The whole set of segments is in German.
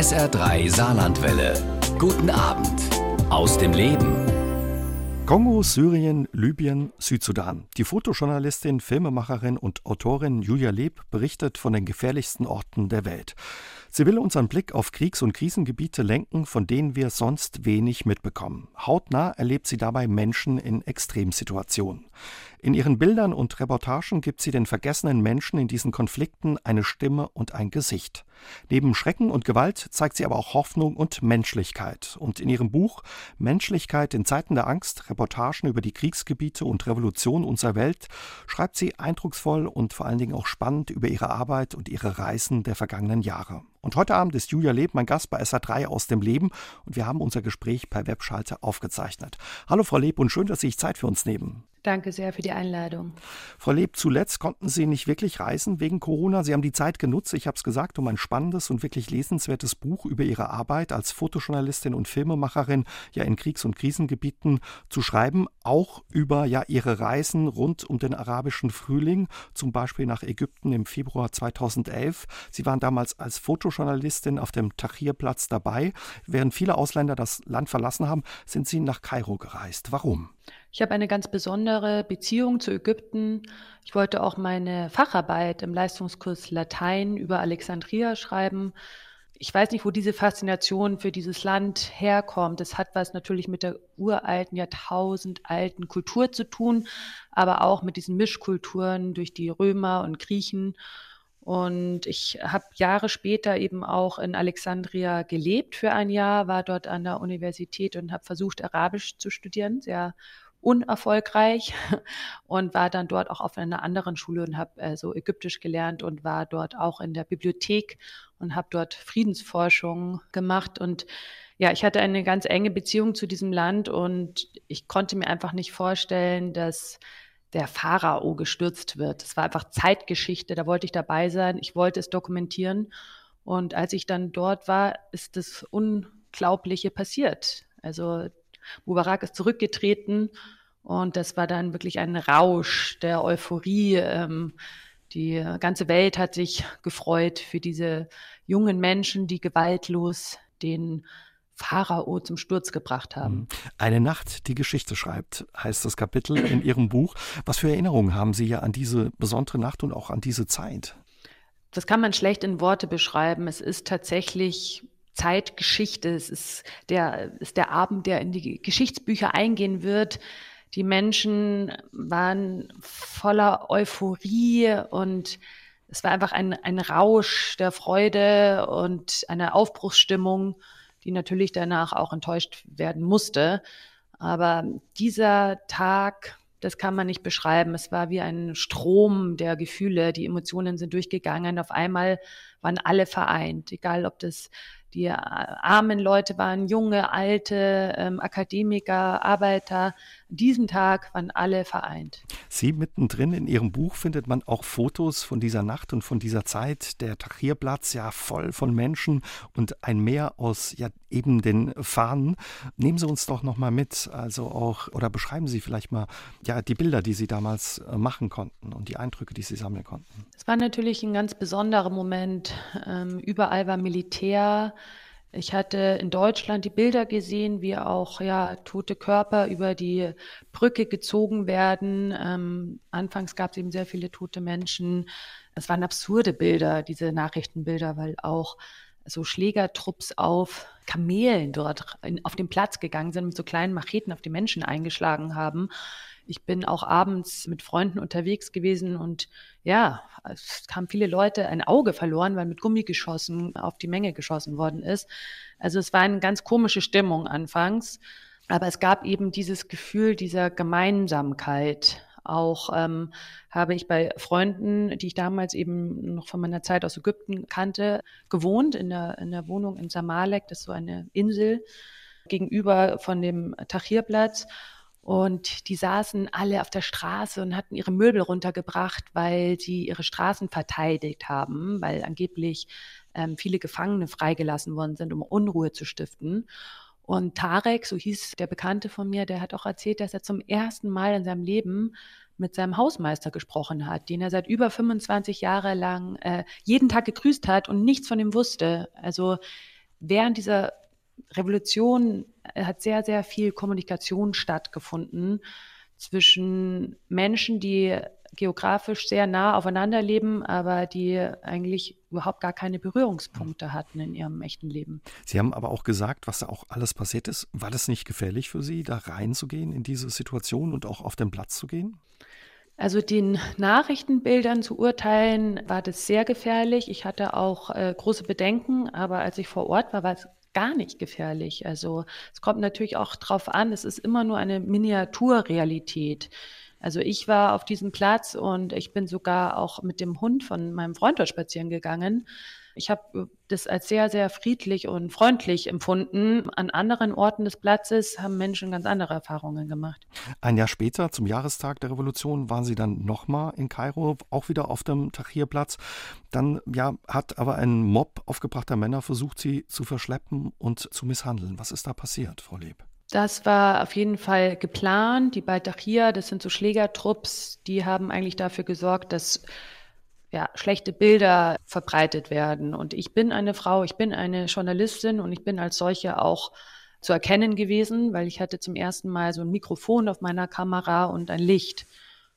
SR3 Saarlandwelle. Guten Abend aus dem Leben. Kongo, Syrien, Libyen, Südsudan. Die Fotojournalistin, Filmemacherin und Autorin Julia Leb berichtet von den gefährlichsten Orten der Welt. Sie will unseren Blick auf Kriegs- und Krisengebiete lenken, von denen wir sonst wenig mitbekommen. Hautnah erlebt sie dabei Menschen in Extremsituationen. In ihren Bildern und Reportagen gibt sie den vergessenen Menschen in diesen Konflikten eine Stimme und ein Gesicht. Neben Schrecken und Gewalt zeigt sie aber auch Hoffnung und Menschlichkeit. Und in ihrem Buch Menschlichkeit in Zeiten der Angst, Reportagen über die Kriegsgebiete und Revolution unserer Welt, schreibt sie eindrucksvoll und vor allen Dingen auch spannend über ihre Arbeit und ihre Reisen der vergangenen Jahre. Und heute Abend ist Julia Leb mein Gast bei SA3 aus dem Leben und wir haben unser Gespräch per Webschalte aufgezeichnet. Hallo Frau Leb und schön, dass Sie sich Zeit für uns nehmen. Danke sehr für die Einladung. Frau Leb, zuletzt konnten Sie nicht wirklich reisen wegen Corona. Sie haben die Zeit genutzt, ich habe es gesagt, um ein spannendes und wirklich lesenswertes Buch über Ihre Arbeit als Fotojournalistin und Filmemacherin ja in Kriegs- und Krisengebieten zu schreiben, auch über ja Ihre Reisen rund um den arabischen Frühling, zum Beispiel nach Ägypten im Februar 2011. Sie waren damals als Fotojournalistin auf dem Tahrirplatz dabei. Während viele Ausländer das Land verlassen haben, sind Sie nach Kairo gereist. Warum? Ich habe eine ganz besondere Beziehung zu Ägypten. Ich wollte auch meine Facharbeit im Leistungskurs Latein über Alexandria schreiben. Ich weiß nicht, wo diese Faszination für dieses Land herkommt. Es hat was natürlich mit der uralten, jahrtausendalten Kultur zu tun, aber auch mit diesen Mischkulturen durch die Römer und Griechen. Und ich habe Jahre später eben auch in Alexandria gelebt für ein Jahr, war dort an der Universität und habe versucht, Arabisch zu studieren, sehr unerfolgreich und war dann dort auch auf einer anderen Schule und habe äh, so Ägyptisch gelernt und war dort auch in der Bibliothek und habe dort Friedensforschung gemacht und ja, ich hatte eine ganz enge Beziehung zu diesem Land und ich konnte mir einfach nicht vorstellen, dass der Pharao gestürzt wird. Das war einfach Zeitgeschichte, da wollte ich dabei sein, ich wollte es dokumentieren und als ich dann dort war, ist das Unglaubliche passiert. Also Mubarak ist zurückgetreten und das war dann wirklich ein Rausch der Euphorie. Ähm, die ganze Welt hat sich gefreut für diese jungen Menschen, die gewaltlos den Pharao zum Sturz gebracht haben. Mhm. Eine Nacht, die Geschichte schreibt, heißt das Kapitel in Ihrem Buch. Was für Erinnerungen haben Sie ja an diese besondere Nacht und auch an diese Zeit? Das kann man schlecht in Worte beschreiben. Es ist tatsächlich Zeitgeschichte. Es ist der, ist der Abend, der in die Geschichtsbücher eingehen wird. Die Menschen waren voller Euphorie und es war einfach ein, ein Rausch der Freude und eine Aufbruchsstimmung, die natürlich danach auch enttäuscht werden musste. Aber dieser Tag, das kann man nicht beschreiben. Es war wie ein Strom der Gefühle. Die Emotionen sind durchgegangen. Auf einmal waren alle vereint, egal ob das die äh, armen Leute waren junge, alte, ähm, Akademiker, Arbeiter. An diesem Tag waren alle vereint. Sie mittendrin in Ihrem Buch findet man auch Fotos von dieser Nacht und von dieser Zeit. Der Tahrirplatz ja voll von Menschen und ein Meer aus ja eben den Fahnen. Nehmen Sie uns doch noch mal mit, also auch oder beschreiben Sie vielleicht mal ja die Bilder, die Sie damals äh, machen konnten und die Eindrücke, die Sie sammeln konnten. Es war natürlich ein ganz besonderer Moment. Ähm, überall war Militär. Ich hatte in Deutschland die Bilder gesehen, wie auch ja tote Körper über die Brücke gezogen werden. Ähm, anfangs gab es eben sehr viele tote Menschen. Es waren absurde Bilder, diese Nachrichtenbilder, weil auch so Schlägertrupps auf Kamelen dort in, auf den Platz gegangen sind, mit so kleinen Macheten auf die Menschen eingeschlagen haben. Ich bin auch abends mit Freunden unterwegs gewesen und ja, es haben viele Leute ein Auge verloren, weil mit Gummigeschossen auf die Menge geschossen worden ist. Also es war eine ganz komische Stimmung anfangs. Aber es gab eben dieses Gefühl dieser Gemeinsamkeit. Auch ähm, habe ich bei Freunden, die ich damals eben noch von meiner Zeit aus Ägypten kannte, gewohnt in der, in der Wohnung in Samalek, das ist so eine Insel gegenüber von dem Tahrirplatz. Und die saßen alle auf der Straße und hatten ihre Möbel runtergebracht, weil sie ihre Straßen verteidigt haben, weil angeblich ähm, viele Gefangene freigelassen worden sind, um Unruhe zu stiften. Und Tarek, so hieß der Bekannte von mir, der hat auch erzählt, dass er zum ersten Mal in seinem Leben mit seinem Hausmeister gesprochen hat, den er seit über 25 Jahre lang äh, jeden Tag gegrüßt hat und nichts von ihm wusste. Also während dieser Revolution hat sehr, sehr viel Kommunikation stattgefunden zwischen Menschen, die geografisch sehr nah aufeinander leben, aber die eigentlich überhaupt gar keine Berührungspunkte hatten in ihrem echten Leben. Sie haben aber auch gesagt, was da auch alles passiert ist. War das nicht gefährlich für Sie, da reinzugehen in diese Situation und auch auf den Platz zu gehen? Also den Nachrichtenbildern zu urteilen, war das sehr gefährlich. Ich hatte auch äh, große Bedenken, aber als ich vor Ort war, war es gar nicht gefährlich. Also es kommt natürlich auch darauf an, es ist immer nur eine Miniaturrealität. Also ich war auf diesem Platz und ich bin sogar auch mit dem Hund von meinem Freund dort spazieren gegangen. Ich habe das als sehr, sehr friedlich und freundlich empfunden. An anderen Orten des Platzes haben Menschen ganz andere Erfahrungen gemacht. Ein Jahr später, zum Jahrestag der Revolution, waren Sie dann nochmal in Kairo, auch wieder auf dem Tahrirplatz. Dann ja, hat aber ein Mob aufgebrachter Männer versucht, Sie zu verschleppen und zu misshandeln. Was ist da passiert, Frau Leb? Das war auf jeden Fall geplant. Die Baldachia, das sind so Schlägertrupps, die haben eigentlich dafür gesorgt, dass ja, schlechte Bilder verbreitet werden. Und ich bin eine Frau, ich bin eine Journalistin und ich bin als solche auch zu erkennen gewesen, weil ich hatte zum ersten Mal so ein Mikrofon auf meiner Kamera und ein Licht.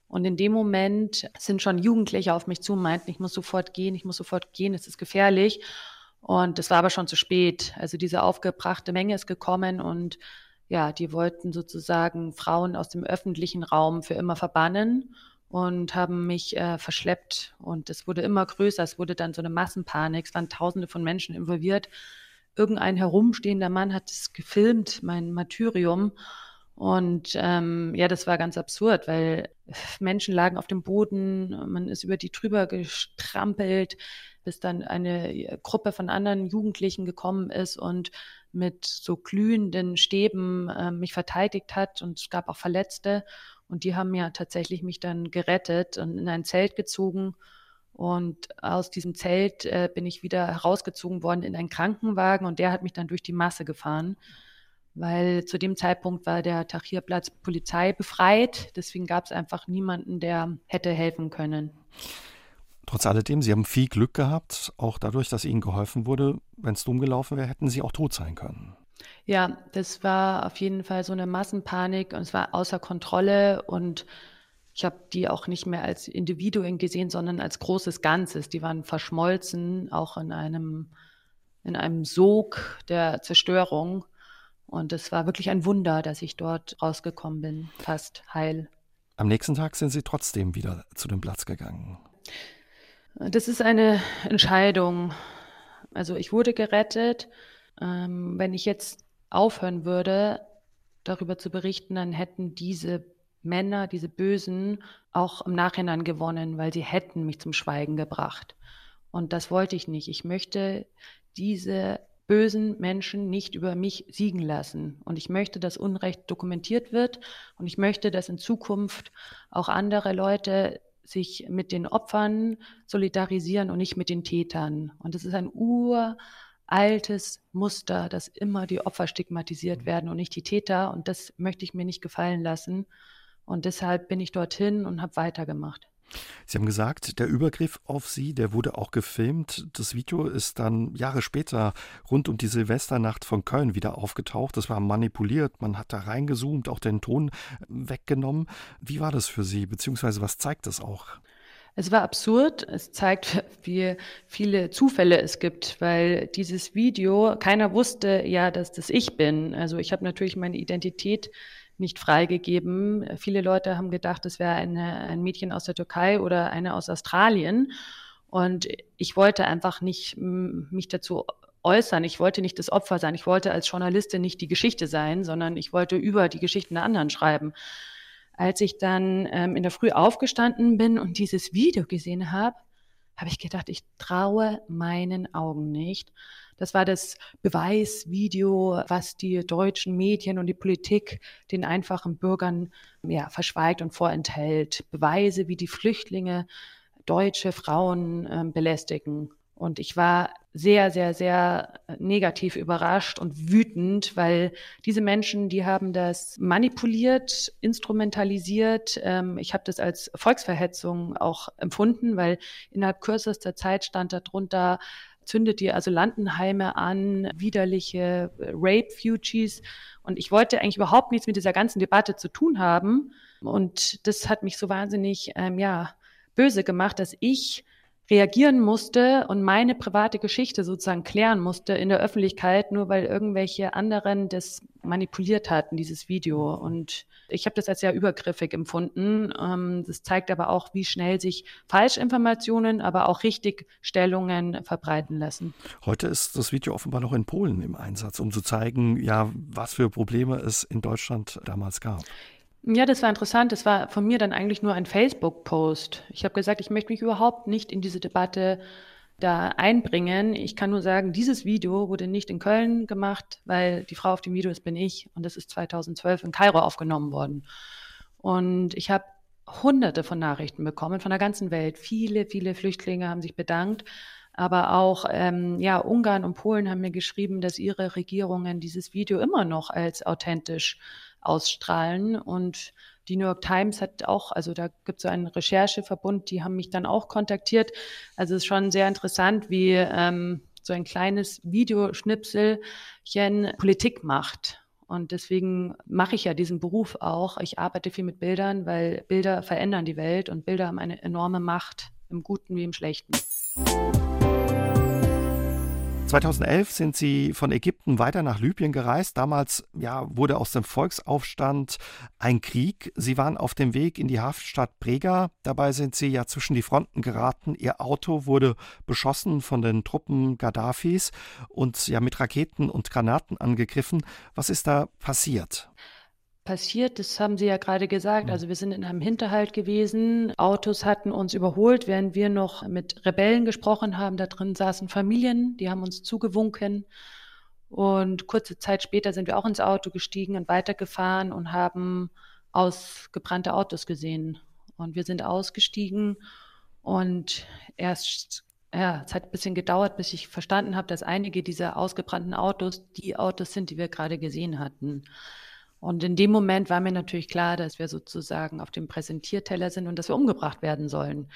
Und in dem Moment sind schon Jugendliche auf mich zu meinten, ich muss sofort gehen, ich muss sofort gehen, es ist gefährlich. Und es war aber schon zu spät. Also diese aufgebrachte Menge ist gekommen und ja, die wollten sozusagen Frauen aus dem öffentlichen Raum für immer verbannen und haben mich äh, verschleppt. Und es wurde immer größer. Es wurde dann so eine Massenpanik. Es waren Tausende von Menschen involviert. Irgendein herumstehender Mann hat es gefilmt, mein Martyrium. Und ähm, ja, das war ganz absurd, weil Menschen lagen auf dem Boden, man ist über die drüber gestrampelt, bis dann eine Gruppe von anderen Jugendlichen gekommen ist und mit so glühenden Stäben äh, mich verteidigt hat und es gab auch Verletzte und die haben ja tatsächlich mich dann gerettet und in ein Zelt gezogen und aus diesem Zelt äh, bin ich wieder herausgezogen worden in einen Krankenwagen und der hat mich dann durch die Masse gefahren, weil zu dem Zeitpunkt war der Tahrirplatz Polizei befreit, deswegen gab es einfach niemanden, der hätte helfen können. Trotz alledem, Sie haben viel Glück gehabt, auch dadurch, dass Ihnen geholfen wurde. Wenn es dumm gelaufen wäre, hätten Sie auch tot sein können. Ja, das war auf jeden Fall so eine Massenpanik und es war außer Kontrolle und ich habe die auch nicht mehr als Individuen gesehen, sondern als großes Ganzes. Die waren verschmolzen, auch in einem, in einem Sog der Zerstörung. Und es war wirklich ein Wunder, dass ich dort rausgekommen bin, fast heil. Am nächsten Tag sind Sie trotzdem wieder zu dem Platz gegangen. Das ist eine Entscheidung. Also ich wurde gerettet. Ähm, wenn ich jetzt aufhören würde, darüber zu berichten, dann hätten diese Männer, diese Bösen, auch im Nachhinein gewonnen, weil sie hätten mich zum Schweigen gebracht. Und das wollte ich nicht. Ich möchte diese bösen Menschen nicht über mich siegen lassen. Und ich möchte, dass Unrecht dokumentiert wird. Und ich möchte, dass in Zukunft auch andere Leute sich mit den Opfern solidarisieren und nicht mit den Tätern. Und das ist ein uraltes Muster, dass immer die Opfer stigmatisiert mhm. werden und nicht die Täter. Und das möchte ich mir nicht gefallen lassen. Und deshalb bin ich dorthin und habe weitergemacht. Sie haben gesagt, der Übergriff auf Sie, der wurde auch gefilmt. Das Video ist dann Jahre später rund um die Silvesternacht von Köln wieder aufgetaucht. Das war manipuliert, man hat da reingezoomt, auch den Ton weggenommen. Wie war das für Sie, beziehungsweise was zeigt das auch? Es war absurd. Es zeigt, wie viele Zufälle es gibt, weil dieses Video, keiner wusste ja, dass das ich bin. Also ich habe natürlich meine Identität nicht freigegeben. Viele Leute haben gedacht, es wäre ein Mädchen aus der Türkei oder eine aus Australien. Und ich wollte einfach nicht mich dazu äußern. Ich wollte nicht das Opfer sein. Ich wollte als Journalistin nicht die Geschichte sein, sondern ich wollte über die Geschichten der anderen schreiben. Als ich dann ähm, in der Früh aufgestanden bin und dieses Video gesehen habe, habe ich gedacht, ich traue meinen Augen nicht. Das war das Beweisvideo, was die deutschen Medien und die Politik den einfachen Bürgern ja, verschweigt und vorenthält. Beweise, wie die Flüchtlinge deutsche Frauen äh, belästigen. Und ich war sehr, sehr, sehr negativ überrascht und wütend, weil diese Menschen, die haben das manipuliert, instrumentalisiert. Ähm, ich habe das als Volksverhetzung auch empfunden, weil innerhalb kürzester Zeit stand darunter, zündet die Asylantenheime an, widerliche Rape-Fugees. Und ich wollte eigentlich überhaupt nichts mit dieser ganzen Debatte zu tun haben. Und das hat mich so wahnsinnig, ähm, ja, böse gemacht, dass ich reagieren musste und meine private Geschichte sozusagen klären musste in der Öffentlichkeit, nur weil irgendwelche anderen das manipuliert hatten, dieses Video. Und ich habe das als sehr übergriffig empfunden. Ähm, das zeigt aber auch, wie schnell sich Falschinformationen, aber auch Richtigstellungen verbreiten lassen. Heute ist das Video offenbar noch in Polen im Einsatz, um zu zeigen, ja, was für Probleme es in Deutschland damals gab. Ja, das war interessant. Das war von mir dann eigentlich nur ein Facebook-Post. Ich habe gesagt, ich möchte mich überhaupt nicht in diese Debatte da einbringen. Ich kann nur sagen, dieses Video wurde nicht in Köln gemacht, weil die Frau auf dem Video ist, bin ich. Und das ist 2012 in Kairo aufgenommen worden. Und ich habe hunderte von Nachrichten bekommen von der ganzen Welt. Viele, viele Flüchtlinge haben sich bedankt. Aber auch ähm, ja, Ungarn und Polen haben mir geschrieben, dass ihre Regierungen dieses Video immer noch als authentisch ausstrahlen. Und die New York Times hat auch, also da gibt es so einen Rechercheverbund, die haben mich dann auch kontaktiert. Also es ist schon sehr interessant, wie ähm, so ein kleines Videoschnipselchen Politik macht. Und deswegen mache ich ja diesen Beruf auch. Ich arbeite viel mit Bildern, weil Bilder verändern die Welt und Bilder haben eine enorme Macht, im Guten wie im Schlechten. 2011 sind Sie von Ägypten weiter nach Libyen gereist. Damals ja, wurde aus dem Volksaufstand ein Krieg. Sie waren auf dem Weg in die Haftstadt Brega. Dabei sind Sie ja zwischen die Fronten geraten. Ihr Auto wurde beschossen von den Truppen Gaddafis und ja mit Raketen und Granaten angegriffen. Was ist da passiert? Passiert, das haben Sie ja gerade gesagt. Also wir sind in einem Hinterhalt gewesen. Autos hatten uns überholt, während wir noch mit Rebellen gesprochen haben. Da drin saßen Familien, die haben uns zugewunken. Und kurze Zeit später sind wir auch ins Auto gestiegen und weitergefahren und haben ausgebrannte Autos gesehen. Und wir sind ausgestiegen und erst, ja, es hat ein bisschen gedauert, bis ich verstanden habe, dass einige dieser ausgebrannten Autos die Autos sind, die wir gerade gesehen hatten. Und in dem Moment war mir natürlich klar, dass wir sozusagen auf dem Präsentierteller sind und dass wir umgebracht werden sollen.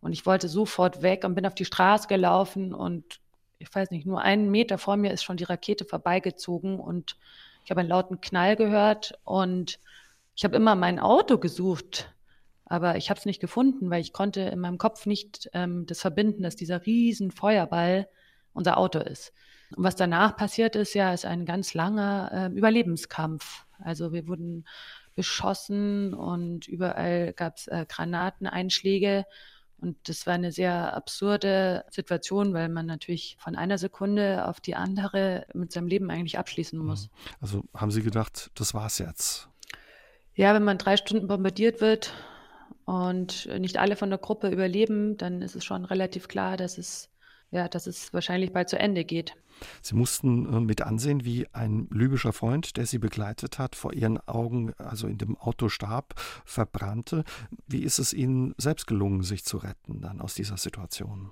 Und ich wollte sofort weg und bin auf die Straße gelaufen und ich weiß nicht, nur einen Meter vor mir ist schon die Rakete vorbeigezogen und ich habe einen lauten Knall gehört und ich habe immer mein Auto gesucht, aber ich habe es nicht gefunden, weil ich konnte in meinem Kopf nicht ähm, das verbinden, dass dieser riesen Feuerball unser Auto ist. Und was danach passiert ist, ja, ist ein ganz langer äh, Überlebenskampf. Also wir wurden beschossen und überall gab es äh, Granateneinschläge. Und das war eine sehr absurde Situation, weil man natürlich von einer Sekunde auf die andere mit seinem Leben eigentlich abschließen mhm. muss. Also haben Sie gedacht, das war's jetzt? Ja, wenn man drei Stunden bombardiert wird und nicht alle von der Gruppe überleben, dann ist es schon relativ klar, dass es ja, dass es wahrscheinlich bald zu Ende geht. Sie mussten äh, mit ansehen, wie ein libyscher Freund, der Sie begleitet hat, vor Ihren Augen, also in dem Auto starb, verbrannte. Wie ist es Ihnen selbst gelungen, sich zu retten dann aus dieser Situation?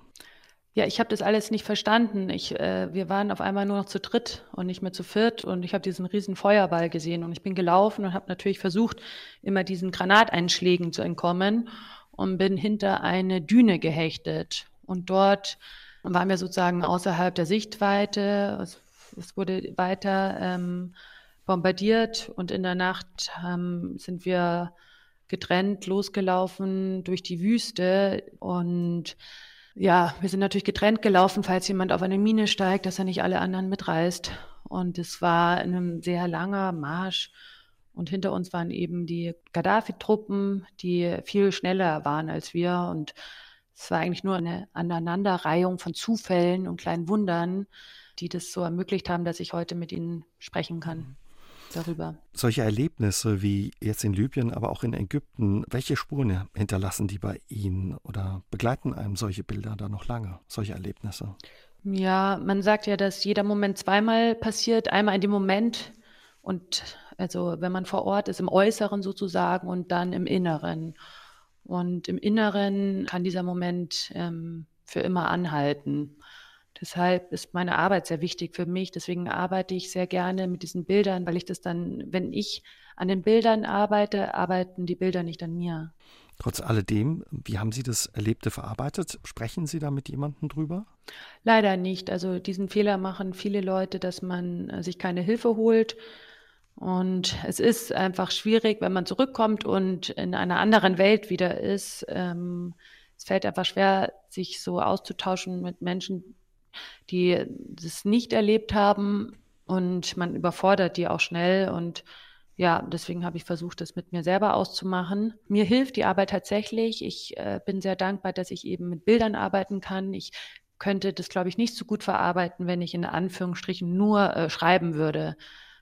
Ja, ich habe das alles nicht verstanden. Ich, äh, wir waren auf einmal nur noch zu dritt und nicht mehr zu viert und ich habe diesen riesen Feuerball gesehen und ich bin gelaufen und habe natürlich versucht, immer diesen Granateinschlägen zu entkommen und bin hinter eine Düne gehechtet und dort waren wir sozusagen außerhalb der Sichtweite. Es, es wurde weiter ähm, bombardiert und in der Nacht ähm, sind wir getrennt losgelaufen durch die Wüste und ja, wir sind natürlich getrennt gelaufen, falls jemand auf eine Mine steigt, dass er nicht alle anderen mitreißt. Und es war ein sehr langer Marsch. Und hinter uns waren eben die Gaddafi-Truppen, die viel schneller waren als wir. Und es war eigentlich nur eine Aneinanderreihung von Zufällen und kleinen Wundern, die das so ermöglicht haben, dass ich heute mit Ihnen sprechen kann darüber. Solche Erlebnisse wie jetzt in Libyen, aber auch in Ägypten, welche Spuren hinterlassen die bei Ihnen oder begleiten einem solche Bilder da noch lange, solche Erlebnisse? Ja, man sagt ja, dass jeder Moment zweimal passiert. Einmal in dem Moment und also wenn man vor Ort ist, im Äußeren sozusagen und dann im Inneren. Und im Inneren kann dieser Moment ähm, für immer anhalten. Deshalb ist meine Arbeit sehr wichtig für mich. Deswegen arbeite ich sehr gerne mit diesen Bildern, weil ich das dann, wenn ich an den Bildern arbeite, arbeiten die Bilder nicht an mir. Trotz alledem, wie haben Sie das Erlebte verarbeitet? Sprechen Sie da mit jemandem drüber? Leider nicht. Also diesen Fehler machen viele Leute, dass man äh, sich keine Hilfe holt. Und es ist einfach schwierig, wenn man zurückkommt und in einer anderen Welt wieder ist. Ähm, es fällt einfach schwer, sich so auszutauschen mit Menschen, die das nicht erlebt haben. Und man überfordert die auch schnell. Und ja, deswegen habe ich versucht, das mit mir selber auszumachen. Mir hilft die Arbeit tatsächlich. Ich äh, bin sehr dankbar, dass ich eben mit Bildern arbeiten kann. Ich könnte das, glaube ich, nicht so gut verarbeiten, wenn ich in Anführungsstrichen nur äh, schreiben würde.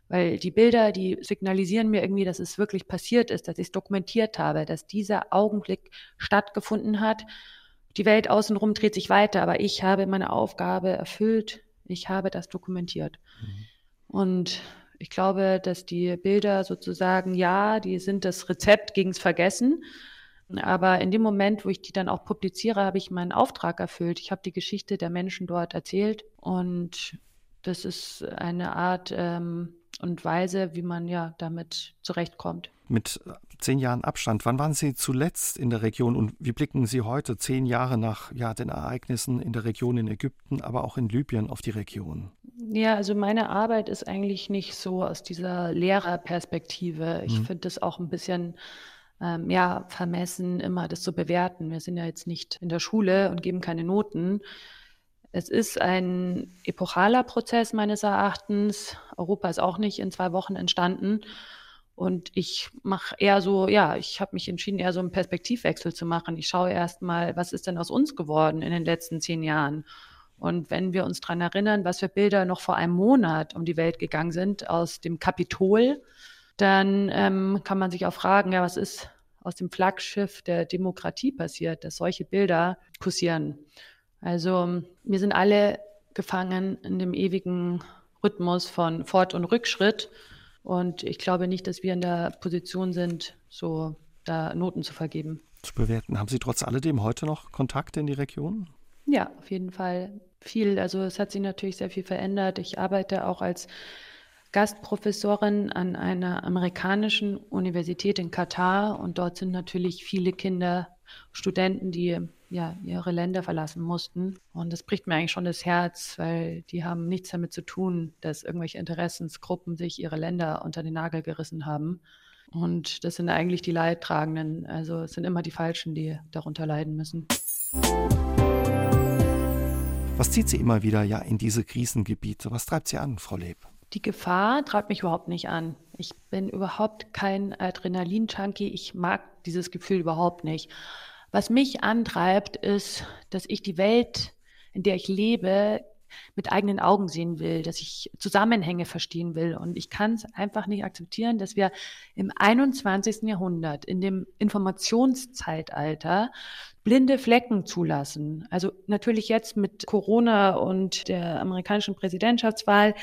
Weil die Bilder, die signalisieren mir irgendwie, dass es wirklich passiert ist, dass ich es dokumentiert habe, dass dieser Augenblick stattgefunden hat. Die Welt außenrum dreht sich weiter, aber ich habe meine Aufgabe erfüllt. Ich habe das dokumentiert. Mhm. Und ich glaube, dass die Bilder sozusagen, ja, die sind das Rezept gegens Vergessen. Aber in dem Moment, wo ich die dann auch publiziere, habe ich meinen Auftrag erfüllt. Ich habe die Geschichte der Menschen dort erzählt und das ist eine Art ähm, und Weise, wie man ja damit zurechtkommt. Mit zehn Jahren Abstand, wann waren Sie zuletzt in der Region und wie blicken Sie heute, zehn Jahre nach ja, den Ereignissen in der Region in Ägypten, aber auch in Libyen auf die Region? Ja, also meine Arbeit ist eigentlich nicht so aus dieser Lehrerperspektive. Ich mhm. finde das auch ein bisschen ähm, ja, vermessen, immer das zu bewerten. Wir sind ja jetzt nicht in der Schule und geben keine Noten. Es ist ein epochaler Prozess meines Erachtens. Europa ist auch nicht in zwei Wochen entstanden. Und ich mache eher so, ja, ich habe mich entschieden, eher so einen Perspektivwechsel zu machen. Ich schaue erst mal, was ist denn aus uns geworden in den letzten zehn Jahren? Und wenn wir uns dran erinnern, was für Bilder noch vor einem Monat um die Welt gegangen sind aus dem Kapitol, dann ähm, kann man sich auch fragen, ja, was ist aus dem Flaggschiff der Demokratie passiert, dass solche Bilder kursieren. Also wir sind alle gefangen in dem ewigen Rhythmus von Fort- und Rückschritt. Und ich glaube nicht, dass wir in der Position sind, so da Noten zu vergeben. Zu bewerten. Haben Sie trotz alledem heute noch Kontakte in die Region? Ja, auf jeden Fall viel. Also es hat sich natürlich sehr viel verändert. Ich arbeite auch als Gastprofessorin an einer amerikanischen Universität in Katar und dort sind natürlich viele Kinder, Studenten, die ja ihre Länder verlassen mussten. Und das bricht mir eigentlich schon das Herz, weil die haben nichts damit zu tun, dass irgendwelche Interessensgruppen sich ihre Länder unter den Nagel gerissen haben. Und das sind eigentlich die Leidtragenden. Also es sind immer die Falschen, die darunter leiden müssen. Was zieht Sie immer wieder ja in diese Krisengebiete? Was treibt Sie an, Frau Leb? Die Gefahr treibt mich überhaupt nicht an. Ich bin überhaupt kein Adrenalin-Junkie. Ich mag dieses Gefühl überhaupt nicht. Was mich antreibt, ist, dass ich die Welt, in der ich lebe, mit eigenen Augen sehen will, dass ich Zusammenhänge verstehen will. Und ich kann es einfach nicht akzeptieren, dass wir im 21. Jahrhundert, in dem Informationszeitalter, blinde Flecken zulassen. Also natürlich jetzt mit Corona und der amerikanischen Präsidentschaftswahl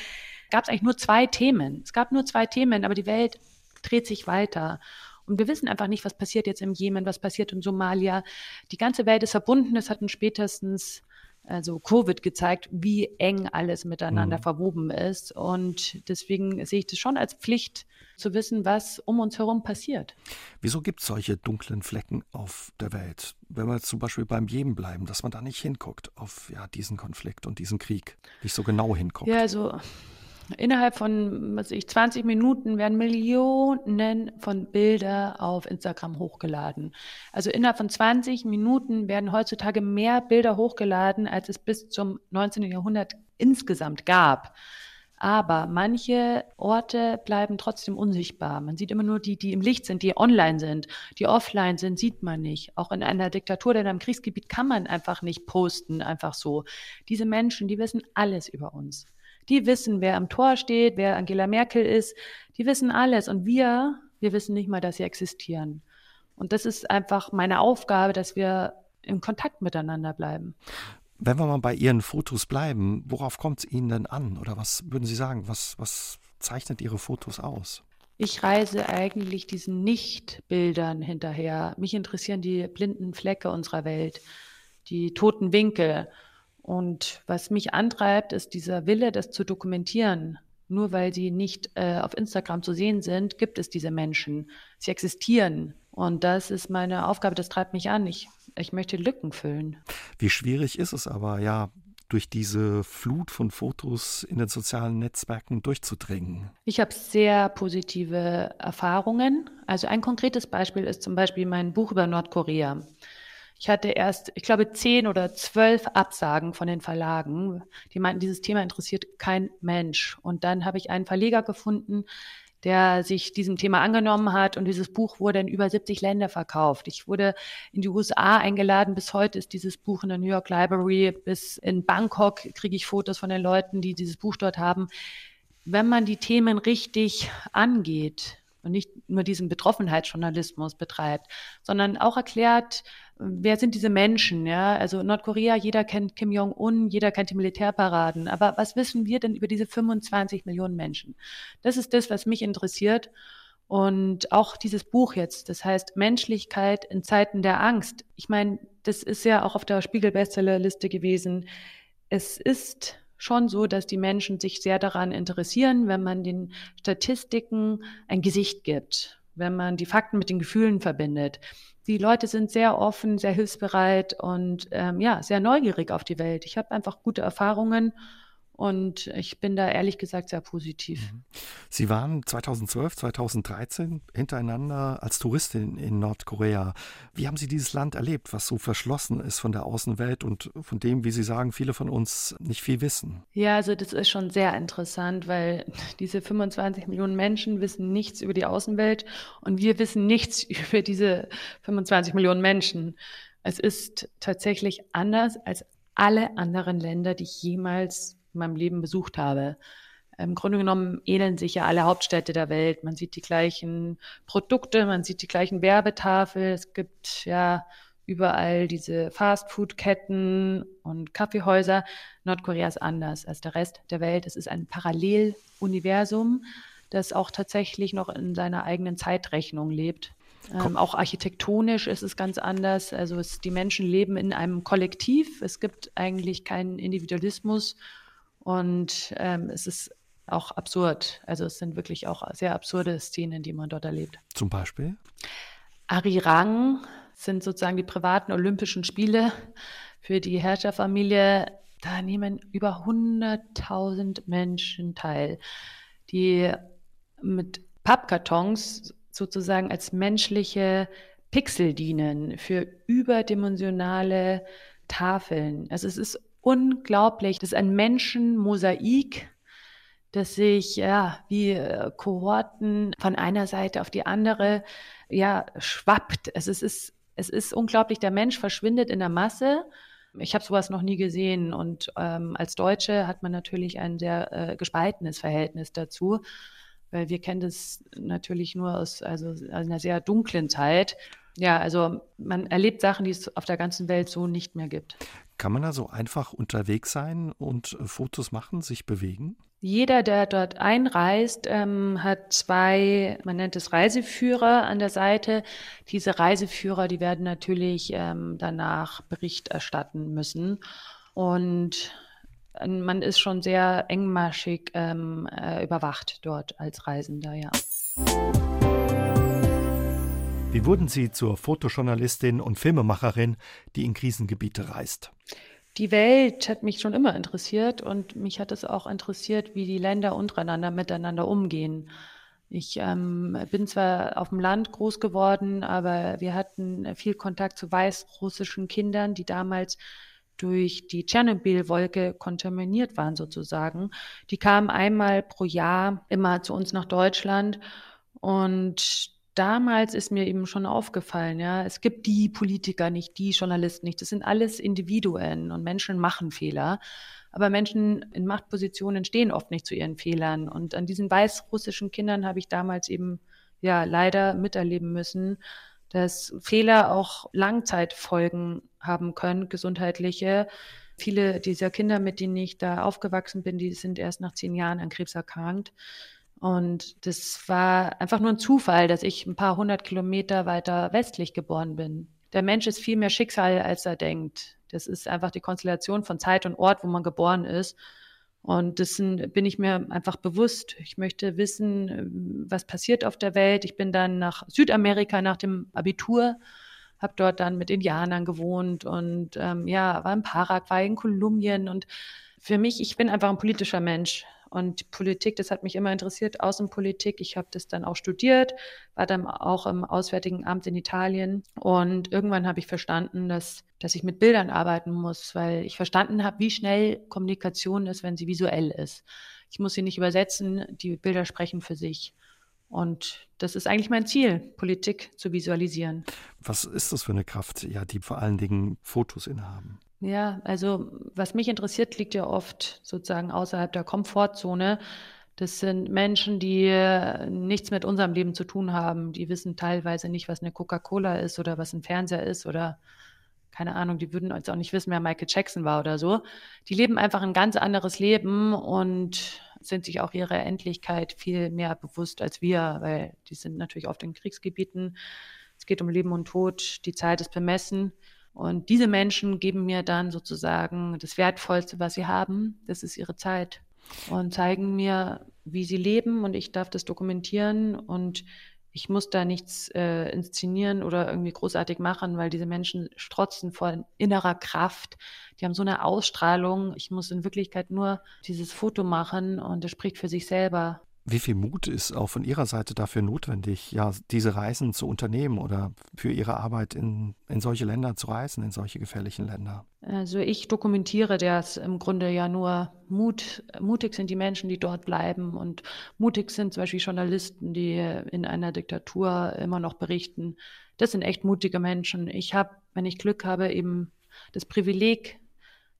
gab es eigentlich nur zwei Themen. Es gab nur zwei Themen, aber die Welt dreht sich weiter. Und wir wissen einfach nicht, was passiert jetzt im Jemen, was passiert in Somalia. Die ganze Welt ist verbunden. Es hatten spätestens also Covid gezeigt, wie eng alles miteinander mhm. verwoben ist. Und deswegen sehe ich das schon als Pflicht zu wissen, was um uns herum passiert. Wieso gibt es solche dunklen Flecken auf der Welt? Wenn wir zum Beispiel beim Jemen bleiben, dass man da nicht hinguckt auf ja, diesen Konflikt und diesen Krieg, nicht so genau hinguckt. Ja, also Innerhalb von was ich, 20 Minuten werden Millionen von Bilder auf Instagram hochgeladen. Also innerhalb von 20 Minuten werden heutzutage mehr Bilder hochgeladen, als es bis zum 19. Jahrhundert insgesamt gab. Aber manche Orte bleiben trotzdem unsichtbar. Man sieht immer nur die, die im Licht sind, die online sind. Die offline sind, sieht man nicht. Auch in einer Diktatur oder in einem Kriegsgebiet kann man einfach nicht posten, einfach so. Diese Menschen, die wissen alles über uns. Die wissen, wer am Tor steht, wer Angela Merkel ist. Die wissen alles. Und wir, wir wissen nicht mal, dass sie existieren. Und das ist einfach meine Aufgabe, dass wir in Kontakt miteinander bleiben. Wenn wir mal bei Ihren Fotos bleiben, worauf kommt es Ihnen denn an? Oder was würden Sie sagen? Was, was zeichnet Ihre Fotos aus? Ich reise eigentlich diesen Nicht-Bildern hinterher. Mich interessieren die blinden Flecke unserer Welt, die toten Winkel. Und was mich antreibt, ist dieser Wille, das zu dokumentieren. Nur weil sie nicht äh, auf Instagram zu sehen sind, gibt es diese Menschen. Sie existieren Und das ist meine Aufgabe, das treibt mich an. Ich, ich möchte Lücken füllen. Wie schwierig ist es aber, ja, durch diese Flut von Fotos in den sozialen Netzwerken durchzudringen? Ich habe sehr positive Erfahrungen. Also ein konkretes Beispiel ist zum Beispiel mein Buch über Nordkorea. Ich hatte erst, ich glaube, zehn oder zwölf Absagen von den Verlagen. Die meinten, dieses Thema interessiert kein Mensch. Und dann habe ich einen Verleger gefunden, der sich diesem Thema angenommen hat. Und dieses Buch wurde in über 70 Länder verkauft. Ich wurde in die USA eingeladen. Bis heute ist dieses Buch in der New York Library. Bis in Bangkok kriege ich Fotos von den Leuten, die dieses Buch dort haben. Wenn man die Themen richtig angeht, und nicht nur diesen Betroffenheitsjournalismus betreibt, sondern auch erklärt, wer sind diese Menschen? Ja, also Nordkorea, jeder kennt Kim Jong-un, jeder kennt die Militärparaden. Aber was wissen wir denn über diese 25 Millionen Menschen? Das ist das, was mich interessiert. Und auch dieses Buch jetzt, das heißt Menschlichkeit in Zeiten der Angst. Ich meine, das ist ja auch auf der Spiegel-Bestsellerliste gewesen. Es ist schon so, dass die Menschen sich sehr daran interessieren, wenn man den Statistiken ein Gesicht gibt, wenn man die Fakten mit den Gefühlen verbindet die Leute sind sehr offen, sehr hilfsbereit und ähm, ja, sehr neugierig auf die Welt. Ich habe einfach gute Erfahrungen und ich bin da ehrlich gesagt sehr positiv. Mhm. Sie waren 2012, 2013 hintereinander als Touristin in Nordkorea. Wie haben Sie dieses Land erlebt, was so verschlossen ist von der Außenwelt und von dem, wie Sie sagen, viele von uns nicht viel wissen? Ja, also das ist schon sehr interessant, weil diese 25 Millionen Menschen wissen nichts über die Außenwelt und wir wissen nichts über diese 25 Millionen Menschen. Es ist tatsächlich anders als alle anderen Länder, die ich jemals in meinem Leben besucht habe. Im Grunde genommen ähneln sich ja alle Hauptstädte der Welt. Man sieht die gleichen Produkte, man sieht die gleichen Werbetafeln. Es gibt ja überall diese Fastfood-Ketten und Kaffeehäuser. Nordkorea ist anders als der Rest der Welt. Es ist ein Paralleluniversum, das auch tatsächlich noch in seiner eigenen Zeitrechnung lebt. Ähm, auch architektonisch ist es ganz anders. Also es, die Menschen leben in einem Kollektiv. Es gibt eigentlich keinen Individualismus und ähm, es ist auch absurd. Also es sind wirklich auch sehr absurde Szenen, die man dort erlebt. Zum Beispiel? Arirang sind sozusagen die privaten Olympischen Spiele für die Herrscherfamilie. Da nehmen über 100.000 Menschen teil, die mit Pappkartons sozusagen als menschliche Pixel dienen für überdimensionale Tafeln. Also es ist unglaublich. Das ist ein Menschenmosaik, das sich ja wie äh, Kohorten von einer Seite auf die andere ja schwappt. Es ist, ist, es ist unglaublich. Der Mensch verschwindet in der Masse. Ich habe sowas noch nie gesehen und ähm, als Deutsche hat man natürlich ein sehr äh, gespaltenes Verhältnis dazu, weil wir kennen das natürlich nur aus also einer sehr dunklen Zeit. Ja, also man erlebt Sachen, die es auf der ganzen Welt so nicht mehr gibt. Kann man da so einfach unterwegs sein und äh, Fotos machen, sich bewegen? Jeder, der dort einreist, ähm, hat zwei, man nennt es Reiseführer an der Seite. Diese Reiseführer, die werden natürlich ähm, danach Bericht erstatten müssen. Und äh, man ist schon sehr engmaschig ähm, äh, überwacht dort als Reisender, ja. Wie wurden Sie zur Fotojournalistin und Filmemacherin, die in Krisengebiete reist? Die Welt hat mich schon immer interessiert und mich hat es auch interessiert, wie die Länder untereinander miteinander umgehen. Ich ähm, bin zwar auf dem Land groß geworden, aber wir hatten viel Kontakt zu weißrussischen Kindern, die damals durch die Tschernobyl-Wolke kontaminiert waren sozusagen. Die kamen einmal pro Jahr immer zu uns nach Deutschland und damals ist mir eben schon aufgefallen, ja, es gibt die Politiker nicht, die Journalisten nicht. Das sind alles Individuen und Menschen machen Fehler. Aber Menschen in Machtpositionen stehen oft nicht zu ihren Fehlern. Und an diesen weißrussischen Kindern habe ich damals eben ja leider miterleben müssen, dass Fehler auch Langzeitfolgen haben können, gesundheitliche. Viele dieser Kinder, mit denen ich da aufgewachsen bin, die sind erst nach zehn Jahren an Krebs erkrankt. Und das war einfach nur ein Zufall, dass ich ein paar hundert Kilometer weiter westlich geboren bin. Der Mensch ist viel mehr Schicksal, als er denkt. Das ist einfach die Konstellation von Zeit und Ort, wo man geboren ist. Und dessen bin ich mir einfach bewusst. Ich möchte wissen, was passiert auf der Welt. Ich bin dann nach Südamerika nach dem Abitur, habe dort dann mit Indianern gewohnt und ähm, ja, war in Paraguay, in Kolumbien. Und für mich, ich bin einfach ein politischer Mensch. Und Politik, das hat mich immer interessiert, Außenpolitik. Ich habe das dann auch studiert, war dann auch im Auswärtigen Amt in Italien. Und irgendwann habe ich verstanden, dass, dass ich mit Bildern arbeiten muss, weil ich verstanden habe, wie schnell Kommunikation ist, wenn sie visuell ist. Ich muss sie nicht übersetzen, die Bilder sprechen für sich. Und das ist eigentlich mein Ziel, Politik zu visualisieren. Was ist das für eine Kraft, ja, die vor allen Dingen Fotos innehaben? Ja, also was mich interessiert, liegt ja oft sozusagen außerhalb der Komfortzone. Das sind Menschen, die nichts mit unserem Leben zu tun haben. Die wissen teilweise nicht, was eine Coca-Cola ist oder was ein Fernseher ist oder keine Ahnung, die würden jetzt auch nicht wissen, wer Michael Jackson war oder so. Die leben einfach ein ganz anderes Leben und sind sich auch ihrer Endlichkeit viel mehr bewusst als wir, weil die sind natürlich oft in Kriegsgebieten. Es geht um Leben und Tod, die Zeit ist bemessen. Und diese Menschen geben mir dann sozusagen das Wertvollste, was sie haben, das ist ihre Zeit. Und zeigen mir, wie sie leben und ich darf das dokumentieren und ich muss da nichts äh, inszenieren oder irgendwie großartig machen, weil diese Menschen strotzen vor innerer Kraft. Die haben so eine Ausstrahlung. Ich muss in Wirklichkeit nur dieses Foto machen und es spricht für sich selber. Wie viel Mut ist auch von Ihrer Seite dafür notwendig, ja, diese Reisen zu unternehmen oder für Ihre Arbeit in, in solche Länder zu reisen, in solche gefährlichen Länder? Also ich dokumentiere das im Grunde ja nur. Mut, mutig sind die Menschen, die dort bleiben und mutig sind zum Beispiel Journalisten, die in einer Diktatur immer noch berichten. Das sind echt mutige Menschen. Ich habe, wenn ich Glück habe, eben das Privileg,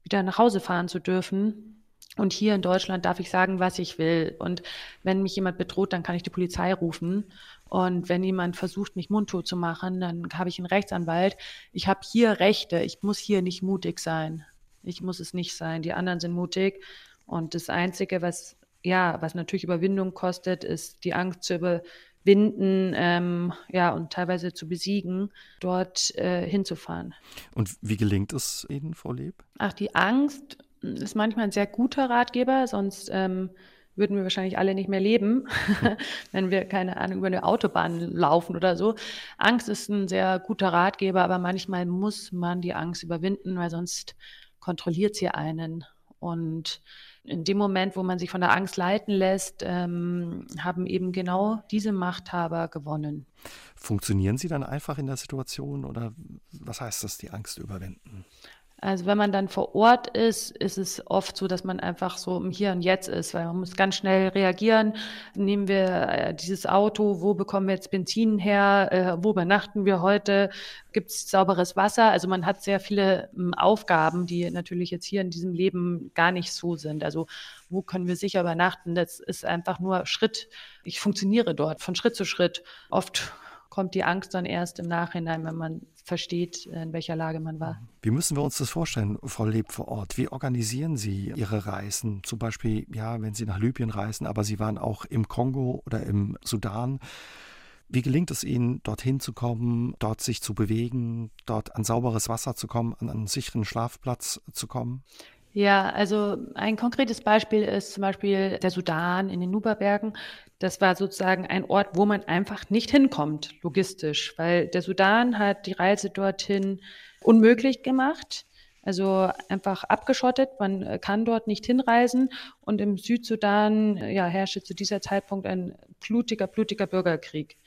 wieder nach Hause fahren zu dürfen und hier in Deutschland darf ich sagen, was ich will. Und wenn mich jemand bedroht, dann kann ich die Polizei rufen. Und wenn jemand versucht, mich mundtot zu machen, dann habe ich einen Rechtsanwalt. Ich habe hier Rechte. Ich muss hier nicht mutig sein. Ich muss es nicht sein. Die anderen sind mutig. Und das Einzige, was, ja, was natürlich Überwindung kostet, ist die Angst zu überwinden, ähm, ja, und teilweise zu besiegen, dort äh, hinzufahren. Und wie gelingt es Ihnen, Frau Leb? Ach, die Angst ist manchmal ein sehr guter Ratgeber, sonst ähm, würden wir wahrscheinlich alle nicht mehr leben, wenn wir, keine Ahnung, über eine Autobahn laufen oder so. Angst ist ein sehr guter Ratgeber, aber manchmal muss man die Angst überwinden, weil sonst kontrolliert sie einen. Und in dem Moment, wo man sich von der Angst leiten lässt, ähm, haben eben genau diese Machthaber gewonnen. Funktionieren sie dann einfach in der Situation oder was heißt das, die Angst überwinden? Also wenn man dann vor Ort ist, ist es oft so, dass man einfach so im Hier und Jetzt ist, weil man muss ganz schnell reagieren. Nehmen wir äh, dieses Auto, wo bekommen wir jetzt Benzin her, äh, wo übernachten wir heute, gibt es sauberes Wasser? Also man hat sehr viele ähm, Aufgaben, die natürlich jetzt hier in diesem Leben gar nicht so sind. Also wo können wir sicher übernachten? Das ist einfach nur Schritt. Ich funktioniere dort von Schritt zu Schritt. Oft kommt die Angst dann erst im Nachhinein, wenn man versteht, in welcher Lage man war. Wie müssen wir uns das vorstellen, Frau Leb vor Ort? Wie organisieren Sie Ihre Reisen? Zum Beispiel, ja, wenn Sie nach Libyen reisen, aber Sie waren auch im Kongo oder im Sudan. Wie gelingt es Ihnen, dorthin zu kommen, dort sich zu bewegen, dort an sauberes Wasser zu kommen, an einen sicheren Schlafplatz zu kommen? Ja, also ein konkretes Beispiel ist zum Beispiel der Sudan in den Nuba-Bergen. Das war sozusagen ein Ort, wo man einfach nicht hinkommt, logistisch, weil der Sudan hat die Reise dorthin unmöglich gemacht. Also einfach abgeschottet, man kann dort nicht hinreisen. Und im Südsudan ja, herrschte zu dieser Zeitpunkt ein blutiger, blutiger Bürgerkrieg.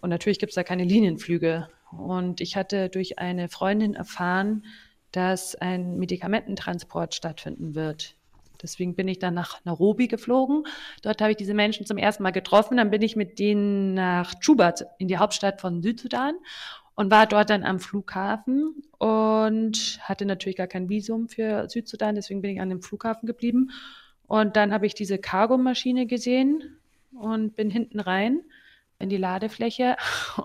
Und natürlich gibt es da keine Linienflüge. Und ich hatte durch eine Freundin erfahren, dass ein Medikamententransport stattfinden wird. Deswegen bin ich dann nach Nairobi geflogen. Dort habe ich diese Menschen zum ersten Mal getroffen. Dann bin ich mit denen nach Juba in die Hauptstadt von Südsudan und war dort dann am Flughafen und hatte natürlich gar kein Visum für Südsudan. Deswegen bin ich an dem Flughafen geblieben. Und dann habe ich diese Cargomaschine gesehen und bin hinten rein in die Ladefläche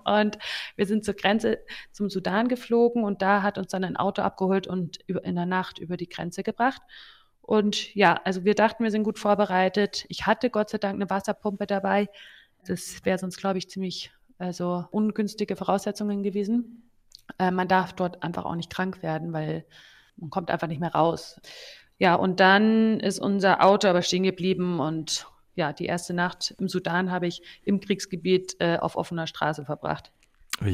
und wir sind zur Grenze zum Sudan geflogen und da hat uns dann ein Auto abgeholt und in der Nacht über die Grenze gebracht. Und ja, also wir dachten, wir sind gut vorbereitet. Ich hatte Gott sei Dank eine Wasserpumpe dabei. Das wäre sonst, glaube ich, ziemlich also ungünstige Voraussetzungen gewesen. Äh, man darf dort einfach auch nicht krank werden, weil man kommt einfach nicht mehr raus. Ja, und dann ist unser Auto aber stehen geblieben und ja, die erste Nacht im Sudan habe ich im Kriegsgebiet äh, auf offener Straße verbracht. Oh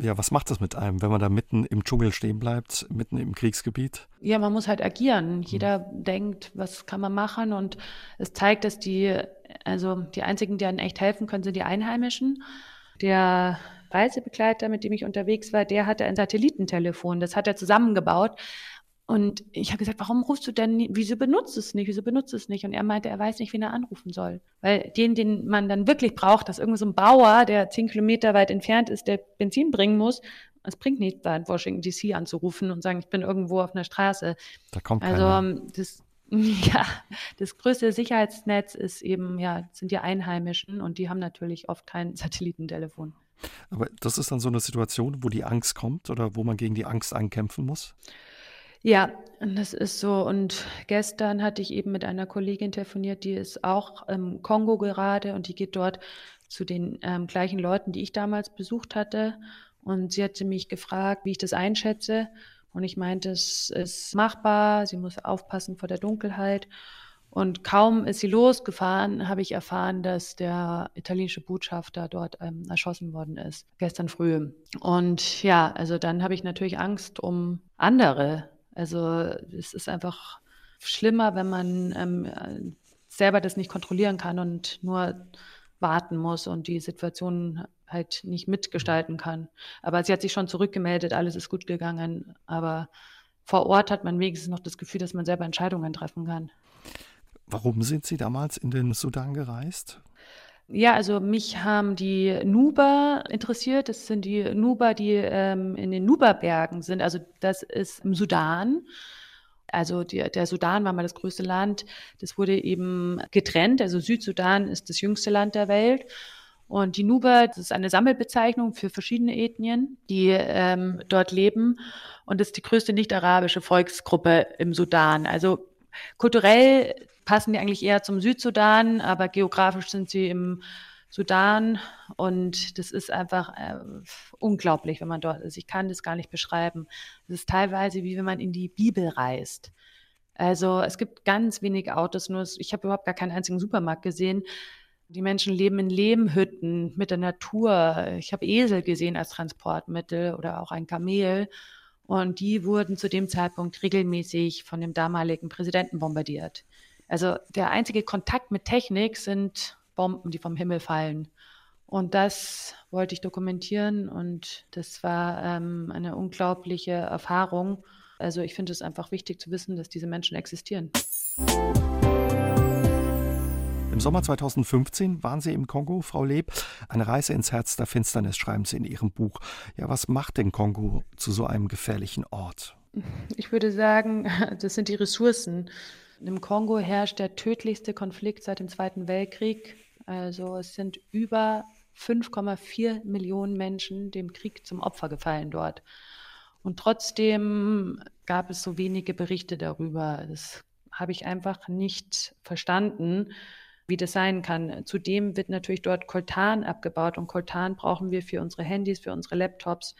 ja, was macht das mit einem, wenn man da mitten im Dschungel stehen bleibt, mitten im Kriegsgebiet? Ja, man muss halt agieren. Jeder hm. denkt, was kann man machen? Und es zeigt, dass die, also die einzigen, die einem echt helfen können, sind die Einheimischen. Der Reisebegleiter, mit dem ich unterwegs war, der hatte ein Satellitentelefon. Das hat er zusammengebaut. Und ich habe gesagt, warum rufst du denn, wieso benutzt es nicht, wieso benutzt es nicht? Und er meinte, er weiß nicht, wen er anrufen soll. Weil den, den man dann wirklich braucht, dass irgendwo so ein Bauer, der zehn Kilometer weit entfernt ist, der Benzin bringen muss, es bringt nichts, da in Washington DC anzurufen und sagen, ich bin irgendwo auf einer Straße. Da kommt also keiner. das, ja, das größte Sicherheitsnetz ist eben, ja, sind die Einheimischen und die haben natürlich oft kein Satellitentelefon. Aber das ist dann so eine Situation, wo die Angst kommt oder wo man gegen die Angst ankämpfen muss? Ja, das ist so. Und gestern hatte ich eben mit einer Kollegin telefoniert, die ist auch im Kongo gerade und die geht dort zu den ähm, gleichen Leuten, die ich damals besucht hatte. Und sie hatte mich gefragt, wie ich das einschätze. Und ich meinte, es ist machbar, sie muss aufpassen vor der Dunkelheit. Und kaum ist sie losgefahren, habe ich erfahren, dass der italienische Botschafter dort ähm, erschossen worden ist, gestern früh. Und ja, also dann habe ich natürlich Angst um andere also es ist einfach schlimmer, wenn man ähm, selber das nicht kontrollieren kann und nur warten muss und die Situation halt nicht mitgestalten kann. Aber sie hat sich schon zurückgemeldet, alles ist gut gegangen. Aber vor Ort hat man wenigstens noch das Gefühl, dass man selber Entscheidungen treffen kann. Warum sind Sie damals in den Sudan gereist? Ja, also mich haben die Nuba interessiert. Das sind die Nuba, die ähm, in den Nuba-Bergen sind. Also das ist im Sudan. Also die, der Sudan war mal das größte Land. Das wurde eben getrennt. Also Südsudan ist das jüngste Land der Welt. Und die Nuba, das ist eine Sammelbezeichnung für verschiedene Ethnien, die ähm, dort leben. Und das ist die größte nicht-arabische Volksgruppe im Sudan. Also kulturell passen die eigentlich eher zum Südsudan, aber geografisch sind sie im Sudan und das ist einfach äh, unglaublich, wenn man dort ist. Ich kann das gar nicht beschreiben. Es ist teilweise wie wenn man in die Bibel reist. Also es gibt ganz wenig Autos, nur ich habe überhaupt gar keinen einzigen Supermarkt gesehen. Die Menschen leben in Lehmhütten mit der Natur. Ich habe Esel gesehen als Transportmittel oder auch ein Kamel. Und die wurden zu dem Zeitpunkt regelmäßig von dem damaligen Präsidenten bombardiert. Also der einzige Kontakt mit Technik sind Bomben, die vom Himmel fallen. Und das wollte ich dokumentieren und das war ähm, eine unglaubliche Erfahrung. Also ich finde es einfach wichtig zu wissen, dass diese Menschen existieren. Im Sommer 2015 waren Sie im Kongo, Frau Leb. Eine Reise ins Herz der Finsternis schreiben Sie in Ihrem Buch. Ja, was macht den Kongo zu so einem gefährlichen Ort? Ich würde sagen, das sind die Ressourcen. Im Kongo herrscht der tödlichste Konflikt seit dem Zweiten Weltkrieg. Also es sind über 5,4 Millionen Menschen dem Krieg zum Opfer gefallen dort. Und trotzdem gab es so wenige Berichte darüber. Das habe ich einfach nicht verstanden, wie das sein kann. Zudem wird natürlich dort Koltan abgebaut und Koltan brauchen wir für unsere Handys, für unsere Laptops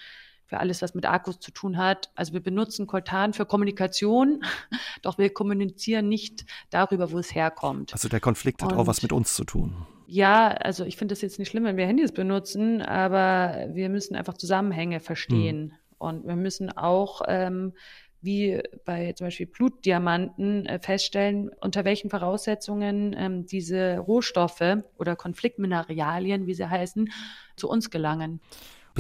für alles, was mit Akkus zu tun hat. Also wir benutzen Coltan für Kommunikation, doch wir kommunizieren nicht darüber, wo es herkommt. Also der Konflikt hat Und, auch was mit uns zu tun. Ja, also ich finde es jetzt nicht schlimm, wenn wir Handys benutzen, aber wir müssen einfach Zusammenhänge verstehen. Hm. Und wir müssen auch ähm, wie bei zum Beispiel Blutdiamanten äh, feststellen, unter welchen Voraussetzungen ähm, diese Rohstoffe oder Konfliktmineralien, wie sie heißen, zu uns gelangen.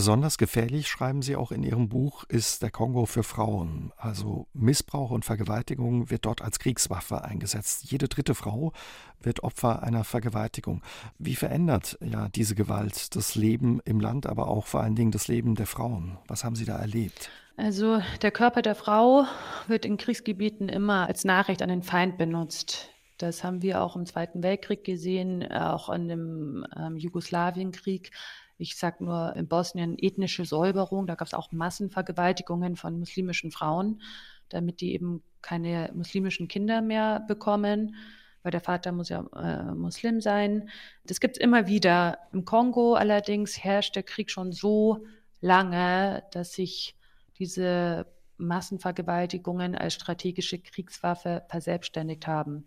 Besonders gefährlich, schreiben Sie auch in Ihrem Buch, ist der Kongo für Frauen. Also Missbrauch und Vergewaltigung wird dort als Kriegswaffe eingesetzt. Jede dritte Frau wird Opfer einer Vergewaltigung. Wie verändert ja diese Gewalt das Leben im Land, aber auch vor allen Dingen das Leben der Frauen? Was haben Sie da erlebt? Also der Körper der Frau wird in Kriegsgebieten immer als Nachricht an den Feind benutzt. Das haben wir auch im Zweiten Weltkrieg gesehen, auch in dem ähm, Jugoslawienkrieg. Ich sage nur in Bosnien ethnische Säuberung, da gab es auch Massenvergewaltigungen von muslimischen Frauen, damit die eben keine muslimischen Kinder mehr bekommen, weil der Vater muss ja äh, Muslim sein. Das gibt es immer wieder. Im Kongo allerdings herrscht der Krieg schon so lange, dass sich diese Massenvergewaltigungen als strategische Kriegswaffe verselbstständigt haben.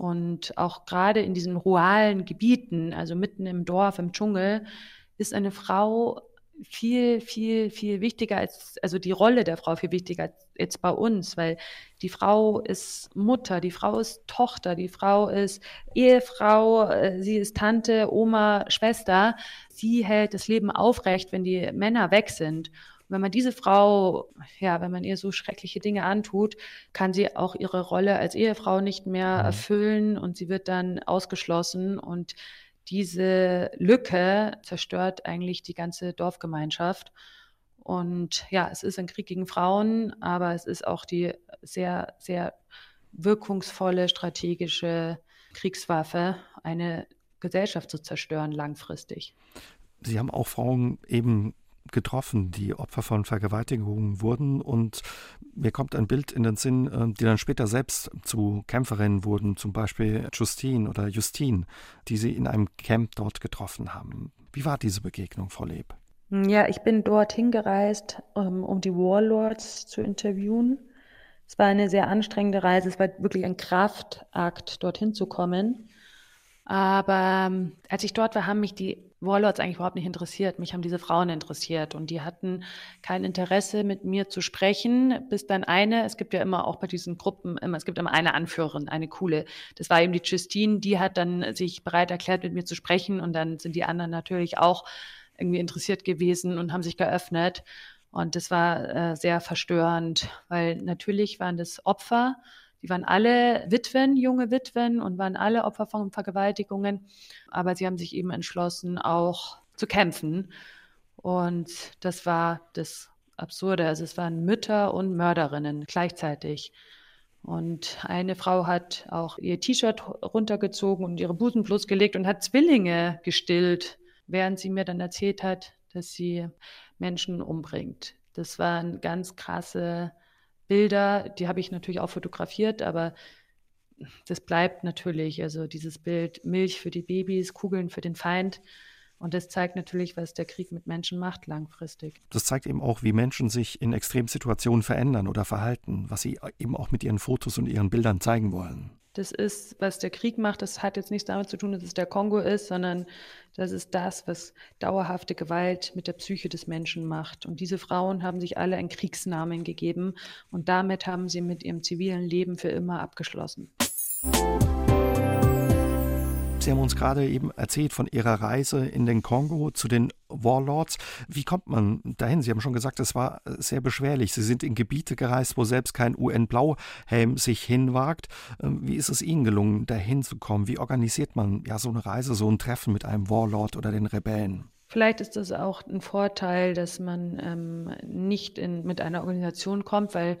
Und auch gerade in diesen ruralen Gebieten, also mitten im Dorf, im Dschungel, ist eine Frau viel, viel, viel wichtiger als, also die Rolle der Frau viel wichtiger als jetzt bei uns, weil die Frau ist Mutter, die Frau ist Tochter, die Frau ist Ehefrau, äh, sie ist Tante, Oma, Schwester. Sie hält das Leben aufrecht, wenn die Männer weg sind. Wenn man diese Frau, ja, wenn man ihr so schreckliche Dinge antut, kann sie auch ihre Rolle als Ehefrau nicht mehr mhm. erfüllen und sie wird dann ausgeschlossen und diese Lücke zerstört eigentlich die ganze Dorfgemeinschaft. Und ja, es ist ein Krieg gegen Frauen, aber es ist auch die sehr, sehr wirkungsvolle strategische Kriegswaffe, eine Gesellschaft zu zerstören langfristig. Sie haben auch Frauen eben getroffen, die Opfer von Vergewaltigungen wurden. Und mir kommt ein Bild in den Sinn, äh, die dann später selbst zu Kämpferinnen wurden, zum Beispiel Justine oder Justine, die Sie in einem Camp dort getroffen haben. Wie war diese Begegnung, Frau Leb? Ja, ich bin dorthin gereist, ähm, um die Warlords zu interviewen. Es war eine sehr anstrengende Reise. Es war wirklich ein Kraftakt, dorthin zu kommen. Aber ähm, als ich dort war, haben mich die Warlords eigentlich überhaupt nicht interessiert. Mich haben diese Frauen interessiert und die hatten kein Interesse, mit mir zu sprechen, bis dann eine, es gibt ja immer auch bei diesen Gruppen immer, es gibt immer eine Anführerin, eine coole. Das war eben die Justine, die hat dann sich bereit erklärt, mit mir zu sprechen und dann sind die anderen natürlich auch irgendwie interessiert gewesen und haben sich geöffnet. Und das war äh, sehr verstörend, weil natürlich waren das Opfer, die waren alle Witwen, junge Witwen und waren alle Opfer von Vergewaltigungen. Aber sie haben sich eben entschlossen, auch zu kämpfen. Und das war das Absurde. Also es waren Mütter und Mörderinnen gleichzeitig. Und eine Frau hat auch ihr T-Shirt runtergezogen und ihre Busen bloßgelegt und hat Zwillinge gestillt, während sie mir dann erzählt hat, dass sie Menschen umbringt. Das waren ganz krasse Bilder, die habe ich natürlich auch fotografiert, aber das bleibt natürlich. Also dieses Bild Milch für die Babys, Kugeln für den Feind. Und das zeigt natürlich, was der Krieg mit Menschen macht langfristig. Das zeigt eben auch, wie Menschen sich in Extremsituationen verändern oder verhalten, was sie eben auch mit ihren Fotos und ihren Bildern zeigen wollen. Das ist, was der Krieg macht. Das hat jetzt nichts damit zu tun, dass es der Kongo ist, sondern das ist das, was dauerhafte Gewalt mit der Psyche des Menschen macht. Und diese Frauen haben sich alle einen Kriegsnamen gegeben und damit haben sie mit ihrem zivilen Leben für immer abgeschlossen. Sie haben uns gerade eben erzählt von Ihrer Reise in den Kongo zu den Warlords. Wie kommt man dahin? Sie haben schon gesagt, es war sehr beschwerlich. Sie sind in Gebiete gereist, wo selbst kein UN-Blauhelm sich hinwagt. Ähm, wie ist es Ihnen gelungen, dahin zu kommen? Wie organisiert man ja so eine Reise, so ein Treffen mit einem Warlord oder den Rebellen? Vielleicht ist das auch ein Vorteil, dass man ähm, nicht in, mit einer Organisation kommt, weil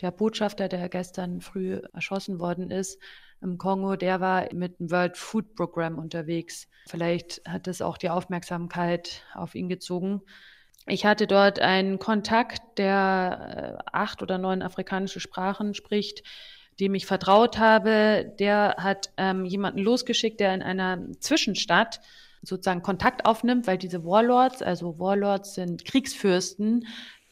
der Botschafter, der gestern früh erschossen worden ist, im Kongo, der war mit dem World Food Program unterwegs. Vielleicht hat das auch die Aufmerksamkeit auf ihn gezogen. Ich hatte dort einen Kontakt, der äh, acht oder neun afrikanische Sprachen spricht, dem ich vertraut habe. Der hat ähm, jemanden losgeschickt, der in einer Zwischenstadt sozusagen Kontakt aufnimmt, weil diese Warlords, also Warlords sind Kriegsfürsten,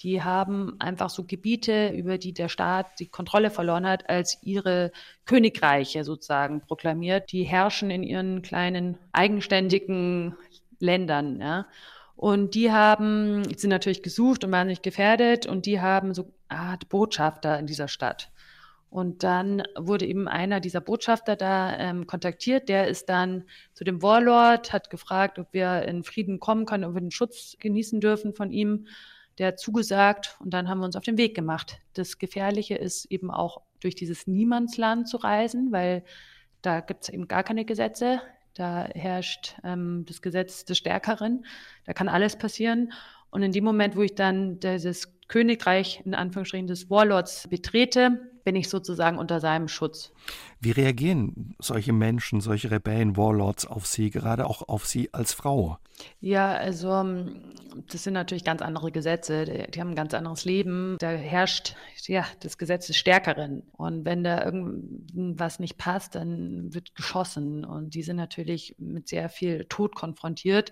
die haben einfach so Gebiete, über die der Staat die Kontrolle verloren hat, als ihre Königreiche sozusagen proklamiert. Die herrschen in ihren kleinen eigenständigen Ländern. Ja. Und die haben, sind natürlich gesucht und waren nicht gefährdet und die haben so Art Botschafter in dieser Stadt. Und dann wurde eben einer dieser Botschafter da ähm, kontaktiert. Der ist dann zu dem Warlord, hat gefragt, ob wir in Frieden kommen können, ob wir den Schutz genießen dürfen von ihm der hat zugesagt und dann haben wir uns auf den Weg gemacht. Das Gefährliche ist eben auch durch dieses Niemandsland zu reisen, weil da gibt es eben gar keine Gesetze. Da herrscht ähm, das Gesetz des Stärkeren. Da kann alles passieren. Und in dem Moment, wo ich dann dieses Königreich in Anführungsstrichen des Warlords betrete, bin ich sozusagen unter seinem Schutz. Wie reagieren solche Menschen, solche Rebellen, Warlords auf Sie, gerade auch auf Sie als Frau? Ja, also ähm, das sind natürlich ganz andere Gesetze. Die, die haben ein ganz anderes Leben. Da herrscht ja das Gesetz des Stärkeren. Und wenn da irgendwas nicht passt, dann wird geschossen. Und die sind natürlich mit sehr viel Tod konfrontiert.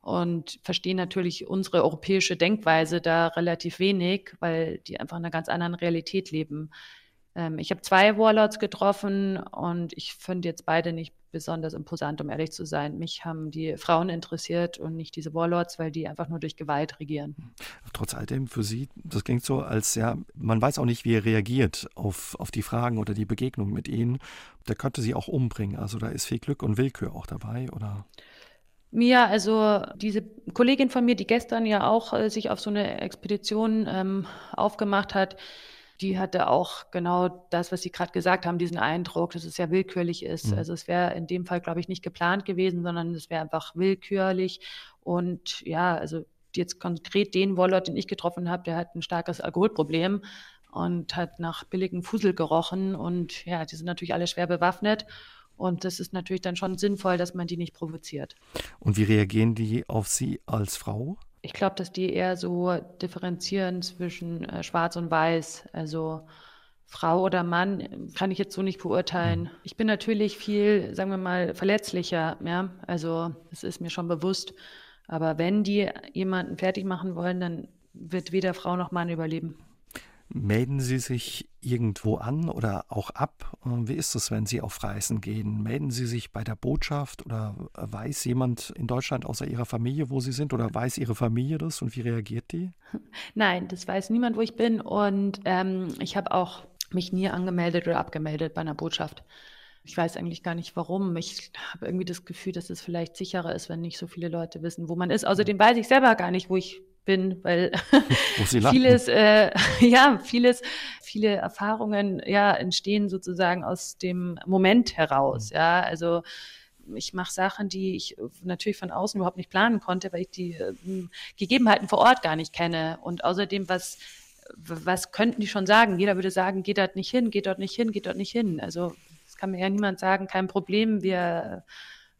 und verstehen natürlich unsere europäische Denkweise da relativ wenig, weil die einfach in einer ganz anderen Realität leben. Ähm, ich habe zwei Warlords getroffen und ich finde jetzt beide nicht besonders imposant, um ehrlich zu sein. Mich haben die Frauen interessiert und nicht diese Warlords, weil die einfach nur durch Gewalt regieren. Trotz alledem für Sie, das klingt so, als ja, man weiß auch nicht, wie er reagiert auf, auf die Fragen oder die Begegnung mit Ihnen. Der könnte Sie auch umbringen. Also da ist viel Glück und Willkür auch dabei, oder? Ja, also diese Kollegin von mir, die gestern ja auch äh, sich auf so eine Expedition ähm, aufgemacht hat, die hatte auch genau das, was Sie gerade gesagt haben, diesen Eindruck, dass es ja willkürlich ist. Mhm. Also es wäre in dem Fall, glaube ich, nicht geplant gewesen, sondern es wäre einfach willkürlich. Und ja, also jetzt konkret den Wollert, den ich getroffen habe, der hat ein starkes Alkoholproblem und hat nach billigem Fusel gerochen. Und ja, die sind natürlich alle schwer bewaffnet. Und das ist natürlich dann schon sinnvoll, dass man die nicht provoziert. Und wie reagieren die auf Sie als Frau? Ich glaube, dass die eher so differenzieren zwischen äh, Schwarz und Weiß. Also Frau oder Mann kann ich jetzt so nicht beurteilen. Mhm. Ich bin natürlich viel, sagen wir mal, verletzlicher. Ja, also das ist mir schon bewusst. Aber wenn die jemanden fertig machen wollen, dann wird weder Frau noch Mann überleben. Melden Sie sich irgendwo an oder auch ab? Wie ist es, wenn Sie auf Reisen gehen? Melden Sie sich bei der Botschaft oder weiß jemand in Deutschland außer Ihrer Familie, wo Sie sind oder weiß Ihre Familie das und wie reagiert die? Nein, das weiß niemand, wo ich bin und ähm, ich habe auch mich nie angemeldet oder abgemeldet bei einer Botschaft. Ich weiß eigentlich gar nicht warum. Ich habe irgendwie das Gefühl, dass es vielleicht sicherer ist, wenn nicht so viele Leute wissen, wo man ist. Außerdem weiß ich selber gar nicht, wo ich bin, weil vieles, äh, ja, vieles, viele Erfahrungen, ja, entstehen sozusagen aus dem Moment heraus, mhm. ja, also ich mache Sachen, die ich natürlich von außen überhaupt nicht planen konnte, weil ich die äh, Gegebenheiten vor Ort gar nicht kenne. Und außerdem, was, was könnten die schon sagen? Jeder würde sagen, geht dort nicht hin, geht dort nicht hin, geht dort nicht hin. Also es kann mir ja niemand sagen, kein Problem, wir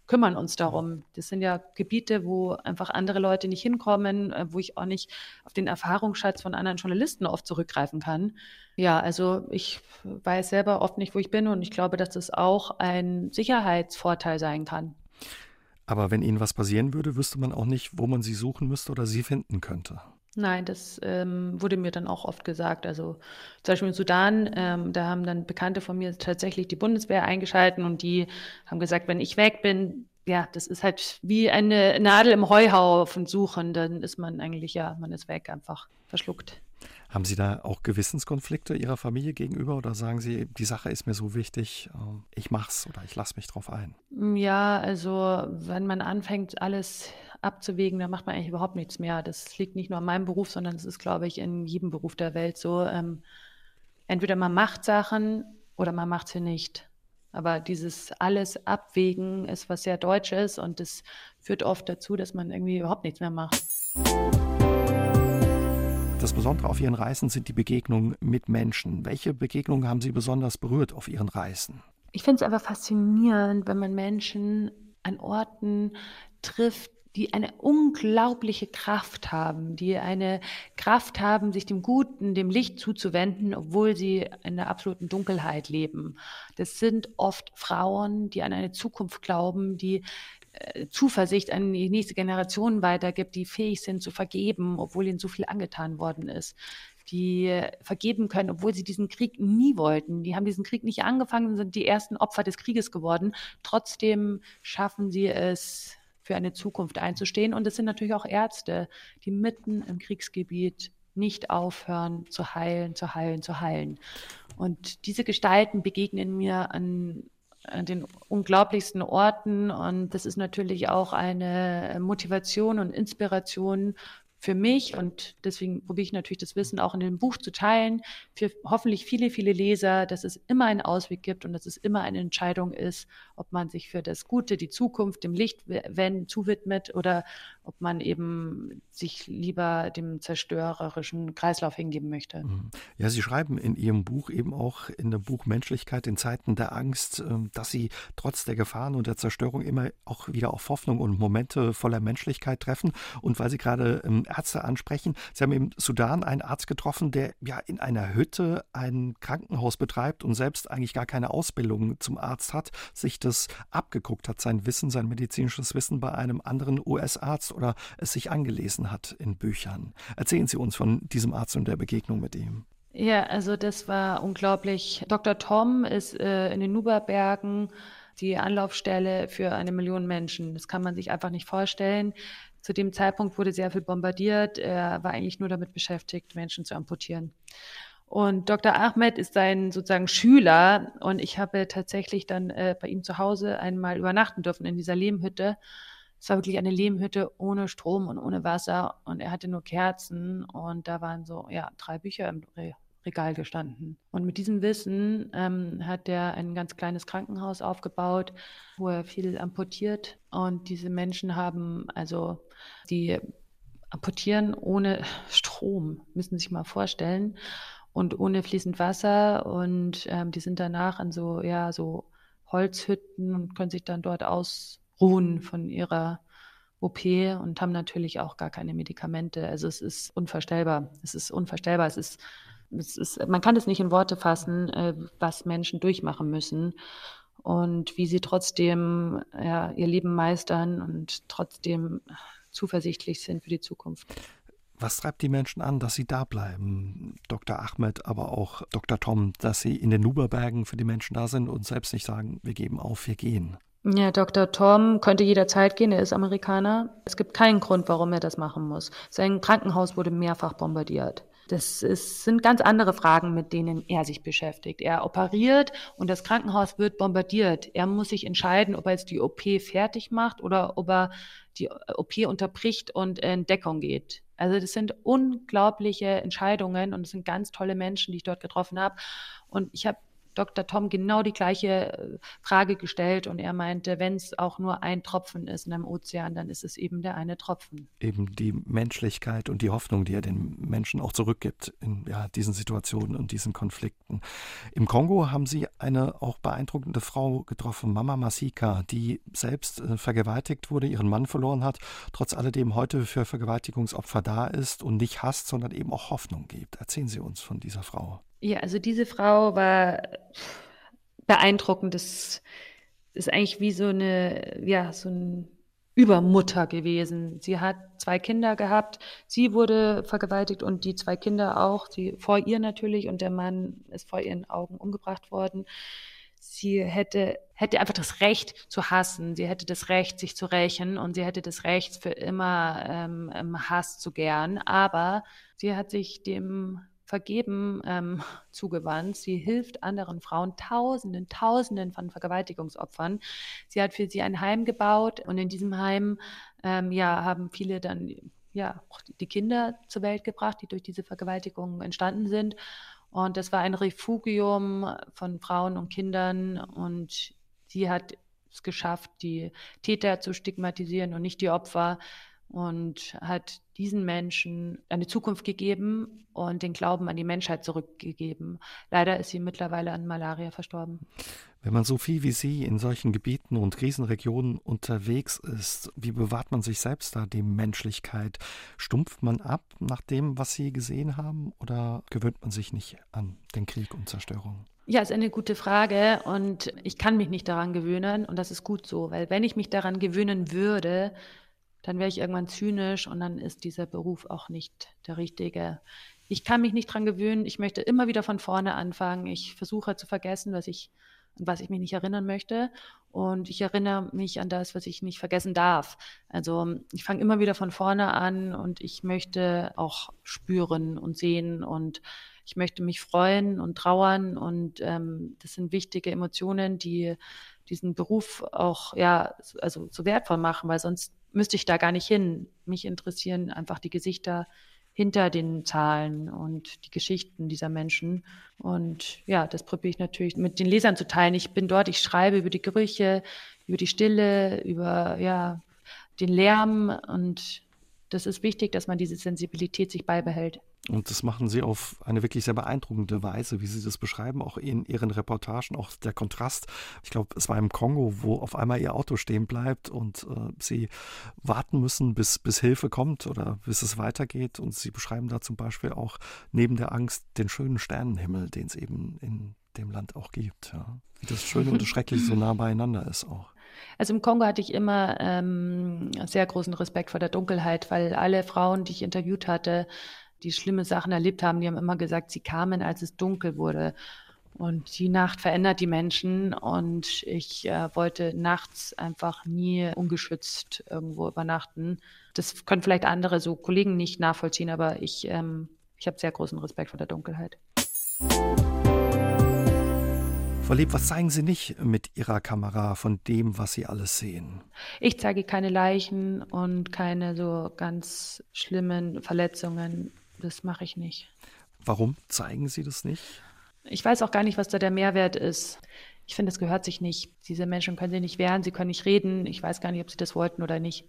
kümmern uns darum. Das sind ja Gebiete, wo einfach andere Leute nicht hinkommen, äh, wo ich auch nicht auf den Erfahrungsschatz von anderen Journalisten oft zurückgreifen kann. Ja, also ich weiß selber oft nicht, wo ich bin und ich glaube, dass das auch ein Sicherheitsvorteil sein kann. Aber wenn Ihnen was passieren würde, wüsste man auch nicht, wo man Sie suchen müsste oder Sie finden könnte. Nein, das ähm, wurde mir dann auch oft gesagt. Also zum Beispiel in Sudan, ähm, da haben dann Bekannte von mir tatsächlich die Bundeswehr eingeschalten und die haben gesagt, wenn ich weg bin, ja, das ist halt wie eine Nadel im Heuhaufen suchen, dann ist man eigentlich, ja, man ist weg, einfach verschluckt. Haben Sie da auch Gewissenskonflikte Ihrer Familie gegenüber oder sagen Sie, die Sache ist mir so wichtig, ähm, ich mach's oder ich lasse mich drauf ein? Ja, also wenn man anfängt, alles abzuwägen, dann macht man eigentlich überhaupt nichts mehr. Das liegt nicht nur an meinem Beruf, sondern es ist, glaube ich, in jedem Beruf der Welt so. Ähm, entweder man macht Sachen oder man macht sie nicht. Aber dieses alles Abwägen ist was sehr Deutsches und das führt oft dazu, dass man irgendwie überhaupt nichts mehr macht. Das Besondere auf Ihren Reisen sind die Begegnungen mit Menschen. Welche Begegnungen haben Sie besonders berührt auf Ihren Reisen? Ich finde es einfach faszinierend, wenn man Menschen an Orten trifft, die eine unglaubliche Kraft haben, die eine Kraft haben, sich dem Guten, dem Licht zuzuwenden, obwohl sie in der absoluten Dunkelheit leben. Das sind oft Frauen, die an eine Zukunft glauben, die äh, Zuversicht an die nächste Generation weitergibt, die fähig sind zu vergeben, obwohl ihnen so viel angetan worden ist die vergeben können, obwohl sie diesen Krieg nie wollten. Die haben diesen Krieg nicht angefangen, sind die ersten Opfer des Krieges geworden. Trotzdem schaffen sie es, für eine Zukunft einzustehen. Und es sind natürlich auch Ärzte, die mitten im Kriegsgebiet nicht aufhören zu heilen, zu heilen, zu heilen. Und diese Gestalten begegnen mir an, an den unglaublichsten Orten. Und das ist natürlich auch eine Motivation und Inspiration für mich und deswegen probiere ich natürlich das Wissen auch in dem Buch zu teilen, für hoffentlich viele, viele Leser, dass es immer einen Ausweg gibt und dass es immer eine Entscheidung ist, ob man sich für das Gute, die Zukunft, dem Licht wenn, zuwidmet oder ob man eben sich lieber dem zerstörerischen Kreislauf hingeben möchte. Mhm. Ja, Sie schreiben in Ihrem Buch eben auch in dem Buch Menschlichkeit in Zeiten der Angst, ähm, dass Sie trotz der Gefahren und der Zerstörung immer auch wieder auf Hoffnung und Momente voller Menschlichkeit treffen. Und weil Sie gerade ähm, Ärzte ansprechen. Sie haben im Sudan einen Arzt getroffen, der ja in einer Hütte ein Krankenhaus betreibt und selbst eigentlich gar keine Ausbildung zum Arzt hat, sich das abgeguckt hat, sein Wissen, sein medizinisches Wissen bei einem anderen US-Arzt oder es sich angelesen hat in Büchern. Erzählen Sie uns von diesem Arzt und der Begegnung mit ihm. Ja, also das war unglaublich. Dr. Tom ist äh, in den Nuberbergen die Anlaufstelle für eine Million Menschen. Das kann man sich einfach nicht vorstellen. Zu dem Zeitpunkt wurde sehr viel bombardiert. Er war eigentlich nur damit beschäftigt, Menschen zu amputieren. Und Dr. Ahmed ist sein sozusagen Schüler und ich habe tatsächlich dann äh, bei ihm zu Hause einmal übernachten dürfen in dieser Lehmhütte. Es war wirklich eine Lehmhütte ohne Strom und ohne Wasser und er hatte nur Kerzen und da waren so ja drei Bücher im Regal gestanden. Und mit diesem Wissen ähm, hat er ein ganz kleines Krankenhaus aufgebaut, wo er viel amputiert. Und diese Menschen haben also, die amputieren ohne Strom, müssen sich mal vorstellen, und ohne fließend Wasser. Und ähm, die sind danach an so, ja, so Holzhütten und können sich dann dort ausruhen von ihrer OP und haben natürlich auch gar keine Medikamente. Also es ist unvorstellbar. Es ist unvorstellbar. Es ist es ist, man kann es nicht in Worte fassen, äh, was Menschen durchmachen müssen und wie sie trotzdem ja, ihr Leben meistern und trotzdem zuversichtlich sind für die Zukunft. Was treibt die Menschen an, dass sie da bleiben? Dr. Ahmed, aber auch Dr. Tom, dass sie in den Nuberbergen für die Menschen da sind und selbst nicht sagen, wir geben auf, wir gehen. Ja, Dr. Tom könnte jederzeit gehen, er ist Amerikaner. Es gibt keinen Grund, warum er das machen muss. Sein Krankenhaus wurde mehrfach bombardiert. Das ist, sind ganz andere Fragen, mit denen er sich beschäftigt. Er operiert und das Krankenhaus wird bombardiert. Er muss sich entscheiden, ob er jetzt die OP fertig macht oder ob er die OP unterbricht und in Deckung geht. Also das sind unglaubliche Entscheidungen und es sind ganz tolle Menschen, die ich dort getroffen habe. Und ich habe Dr. Tom genau die gleiche äh, Frage gestellt und er meinte, wenn es auch nur ein Tropfen ist in einem Ozean, dann ist es eben der eine Tropfen. Eben die Menschlichkeit und die Hoffnung, die er den Menschen auch zurückgibt in ja, diesen Situationen und diesen Konflikten. Im Kongo haben Sie eine auch beeindruckende Frau getroffen, Mama Masika, die selbst äh, vergewaltigt wurde, ihren Mann verloren hat, trotz alledem heute für Vergewaltigungsopfer da ist und nicht hasst, sondern eben auch Hoffnung gibt. Erzählen Sie uns von dieser Frau. Ja, also diese Frau war beeindruckend. Das ist eigentlich wie so eine, ja, so ein Übermutter gewesen. Sie hat zwei Kinder gehabt. Sie wurde vergewaltigt und die zwei Kinder auch. Sie vor ihr natürlich und der Mann ist vor ihren Augen umgebracht worden. Sie hätte, hätte einfach das Recht zu hassen. Sie hätte das Recht, sich zu rächen und sie hätte das Recht, für immer ähm, Hass zu gern. Aber sie hat sich dem Vergeben ähm, zugewandt. Sie hilft anderen Frauen, Tausenden, Tausenden von Vergewaltigungsopfern. Sie hat für sie ein Heim gebaut und in diesem Heim ähm, ja, haben viele dann ja, die Kinder zur Welt gebracht, die durch diese Vergewaltigungen entstanden sind. Und das war ein Refugium von Frauen und Kindern und sie hat es geschafft, die Täter zu stigmatisieren und nicht die Opfer und hat diesen Menschen eine Zukunft gegeben und den Glauben an die Menschheit zurückgegeben. Leider ist sie mittlerweile an Malaria verstorben. Wenn man so viel wie Sie in solchen Gebieten und Krisenregionen unterwegs ist, wie bewahrt man sich selbst da die Menschlichkeit? Stumpft man ab nach dem, was Sie gesehen haben, oder gewöhnt man sich nicht an den Krieg und Zerstörung? Ja, ist eine gute Frage und ich kann mich nicht daran gewöhnen und das ist gut so, weil wenn ich mich daran gewöhnen würde, dann wäre ich irgendwann zynisch und dann ist dieser Beruf auch nicht der richtige. Ich kann mich nicht dran gewöhnen. Ich möchte immer wieder von vorne anfangen. Ich versuche zu vergessen, was ich, was ich mich nicht erinnern möchte. Und ich erinnere mich an das, was ich nicht vergessen darf. Also ich fange immer wieder von vorne an und ich möchte auch spüren und sehen und ich möchte mich freuen und trauern und ähm, das sind wichtige Emotionen, die diesen Beruf auch ja also so wertvoll machen, weil sonst müsste ich da gar nicht hin. Mich interessieren einfach die Gesichter hinter den Zahlen und die Geschichten dieser Menschen. Und ja, das probiere ich natürlich mit den Lesern zu teilen. Ich bin dort, ich schreibe über die Gerüche, über die Stille, über ja, den Lärm und das ist wichtig, dass man diese Sensibilität sich beibehält. Und das machen Sie auf eine wirklich sehr beeindruckende Weise, wie Sie das beschreiben, auch in Ihren Reportagen, auch der Kontrast. Ich glaube, es war im Kongo, wo auf einmal Ihr Auto stehen bleibt und äh, Sie warten müssen, bis, bis Hilfe kommt oder bis es weitergeht. Und Sie beschreiben da zum Beispiel auch neben der Angst den schönen Sternenhimmel, den es eben in dem Land auch gibt. Ja. Wie das Schöne und das Schreckliche so nah beieinander ist auch. Also im Kongo hatte ich immer ähm, sehr großen Respekt vor der Dunkelheit, weil alle Frauen, die ich interviewt hatte, die schlimme Sachen erlebt haben, die haben immer gesagt, sie kamen, als es dunkel wurde. Und die Nacht verändert die Menschen und ich äh, wollte nachts einfach nie ungeschützt irgendwo übernachten. Das können vielleicht andere so Kollegen nicht nachvollziehen, aber ich, ähm, ich habe sehr großen Respekt vor der Dunkelheit. Frau Lieb, was zeigen Sie nicht mit Ihrer Kamera von dem, was Sie alles sehen? Ich zeige keine Leichen und keine so ganz schlimmen Verletzungen. Das mache ich nicht. Warum zeigen Sie das nicht? Ich weiß auch gar nicht, was da der Mehrwert ist. Ich finde, das gehört sich nicht. Diese Menschen können sich nicht wehren, sie können nicht reden. Ich weiß gar nicht, ob sie das wollten oder nicht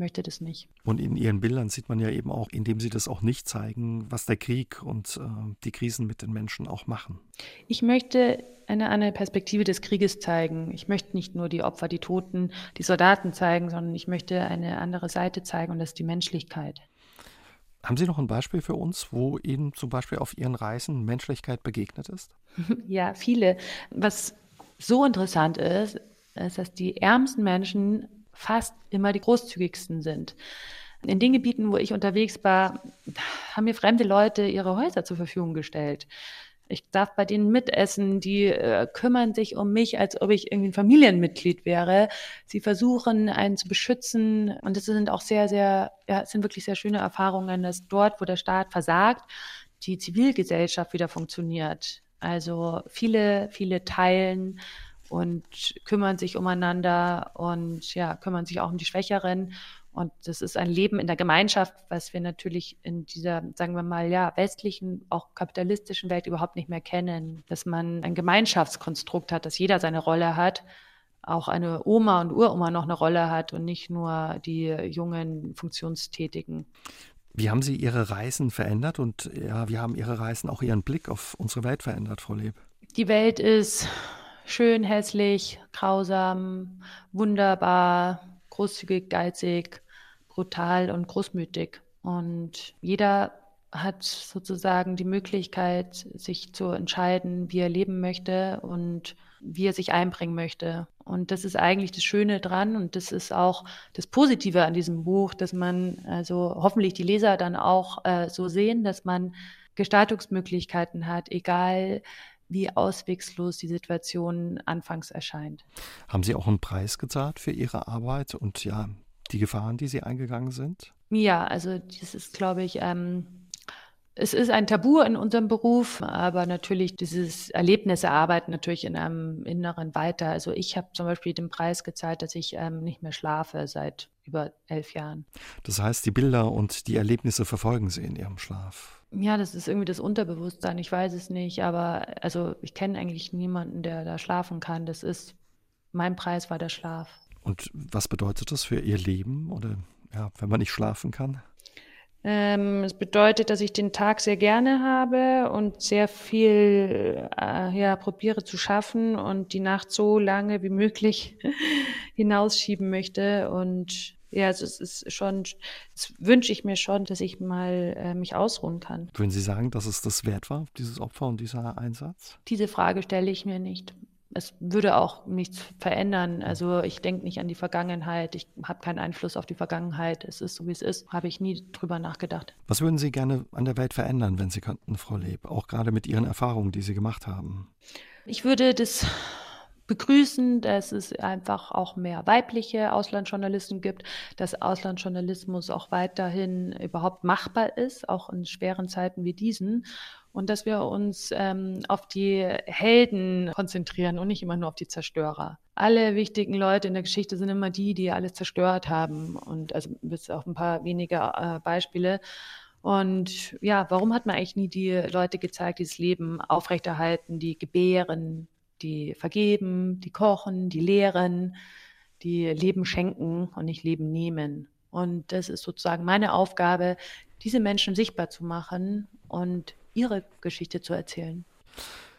möchte das nicht. Und in Ihren Bildern sieht man ja eben auch, indem Sie das auch nicht zeigen, was der Krieg und äh, die Krisen mit den Menschen auch machen. Ich möchte eine andere Perspektive des Krieges zeigen. Ich möchte nicht nur die Opfer, die Toten, die Soldaten zeigen, sondern ich möchte eine andere Seite zeigen und das ist die Menschlichkeit. Haben Sie noch ein Beispiel für uns, wo Ihnen zum Beispiel auf Ihren Reisen Menschlichkeit begegnet ist? Ja, viele. Was so interessant ist, ist, dass die ärmsten Menschen fast immer die großzügigsten sind. In den Gebieten, wo ich unterwegs war, haben mir fremde Leute ihre Häuser zur Verfügung gestellt. Ich darf bei denen mitessen, die äh, kümmern sich um mich, als ob ich irgendwie ein Familienmitglied wäre. Sie versuchen, einen zu beschützen. Und das sind auch sehr, sehr, ja, sind wirklich sehr schöne Erfahrungen, dass dort, wo der Staat versagt, die Zivilgesellschaft wieder funktioniert. Also viele, viele teilen und kümmern sich umeinander und ja, kümmern sich auch um die Schwächeren. Und das ist ein Leben in der Gemeinschaft, was wir natürlich in dieser, sagen wir mal, ja, westlichen, auch kapitalistischen Welt überhaupt nicht mehr kennen. Dass man ein Gemeinschaftskonstrukt hat, dass jeder seine Rolle hat, auch eine Oma und Uroma noch eine Rolle hat und nicht nur die jungen Funktionstätigen. Wie haben Sie Ihre Reisen verändert und ja, wie haben Ihre Reisen auch Ihren Blick auf unsere Welt verändert, Frau Leb? Die Welt ist schön, hässlich, grausam, wunderbar, großzügig, geizig, brutal und großmütig. Und jeder hat sozusagen die Möglichkeit, sich zu entscheiden, wie er leben möchte und wie er sich einbringen möchte. Und das ist eigentlich das Schöne dran und das ist auch das Positive an diesem Buch, dass man, also hoffentlich die Leser dann auch äh, so sehen, dass man Gestaltungsmöglichkeiten hat, egal wie auswegslos die Situation anfangs erscheint. Haben Sie auch einen Preis gezahlt für Ihre Arbeit und ja, die Gefahren, die Sie eingegangen sind? Ja, also das ist, glaube ich, ähm, es ist ein Tabu in unserem Beruf, aber natürlich dieses Erlebnis erarbeiten natürlich in einem Inneren weiter. Also ich habe zum Beispiel den Preis gezahlt, dass ich ähm, nicht mehr schlafe seit über elf Jahren. Das heißt, die Bilder und die Erlebnisse verfolgen Sie in Ihrem Schlaf. Ja, das ist irgendwie das Unterbewusstsein. Ich weiß es nicht, aber also ich kenne eigentlich niemanden, der da schlafen kann. Das ist mein Preis war der Schlaf. Und was bedeutet das für Ihr Leben oder ja, wenn man nicht schlafen kann? Ähm, es bedeutet, dass ich den Tag sehr gerne habe und sehr viel äh, ja, probiere zu schaffen und die Nacht so lange wie möglich hinausschieben möchte und ja, also es ist schon, das wünsche ich mir schon, dass ich mal äh, mich ausruhen kann. Würden Sie sagen, dass es das wert war, dieses Opfer und dieser Einsatz? Diese Frage stelle ich mir nicht. Es würde auch nichts verändern. Also ich denke nicht an die Vergangenheit. Ich habe keinen Einfluss auf die Vergangenheit. Es ist so, wie es ist. Habe ich nie drüber nachgedacht. Was würden Sie gerne an der Welt verändern, wenn Sie könnten, Frau Leb? Auch gerade mit Ihren Erfahrungen, die Sie gemacht haben. Ich würde das begrüßen, dass es einfach auch mehr weibliche Auslandsjournalisten gibt, dass Auslandsjournalismus auch weiterhin überhaupt machbar ist, auch in schweren Zeiten wie diesen. Und dass wir uns ähm, auf die Helden konzentrieren und nicht immer nur auf die Zerstörer. Alle wichtigen Leute in der Geschichte sind immer die, die alles zerstört haben. Und also bis auf ein paar wenige äh, Beispiele. Und ja, warum hat man eigentlich nie die Leute gezeigt, die das Leben aufrechterhalten, die gebären, die vergeben, die kochen, die lehren, die Leben schenken und nicht Leben nehmen. Und das ist sozusagen meine Aufgabe, diese Menschen sichtbar zu machen und ihre Geschichte zu erzählen.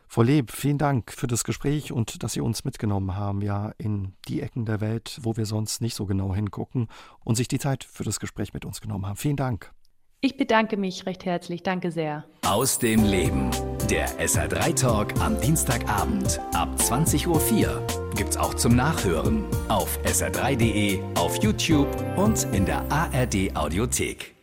Frau Leb, vielen Dank für das Gespräch und dass Sie uns mitgenommen haben, ja, in die Ecken der Welt, wo wir sonst nicht so genau hingucken und sich die Zeit für das Gespräch mit uns genommen haben. Vielen Dank. Ich bedanke mich recht herzlich. Danke sehr. Aus dem Leben. Der SR3 Talk am Dienstagabend ab 20.04 Uhr gibt's auch zum Nachhören auf sr3.de, auf YouTube und in der ARD Audiothek.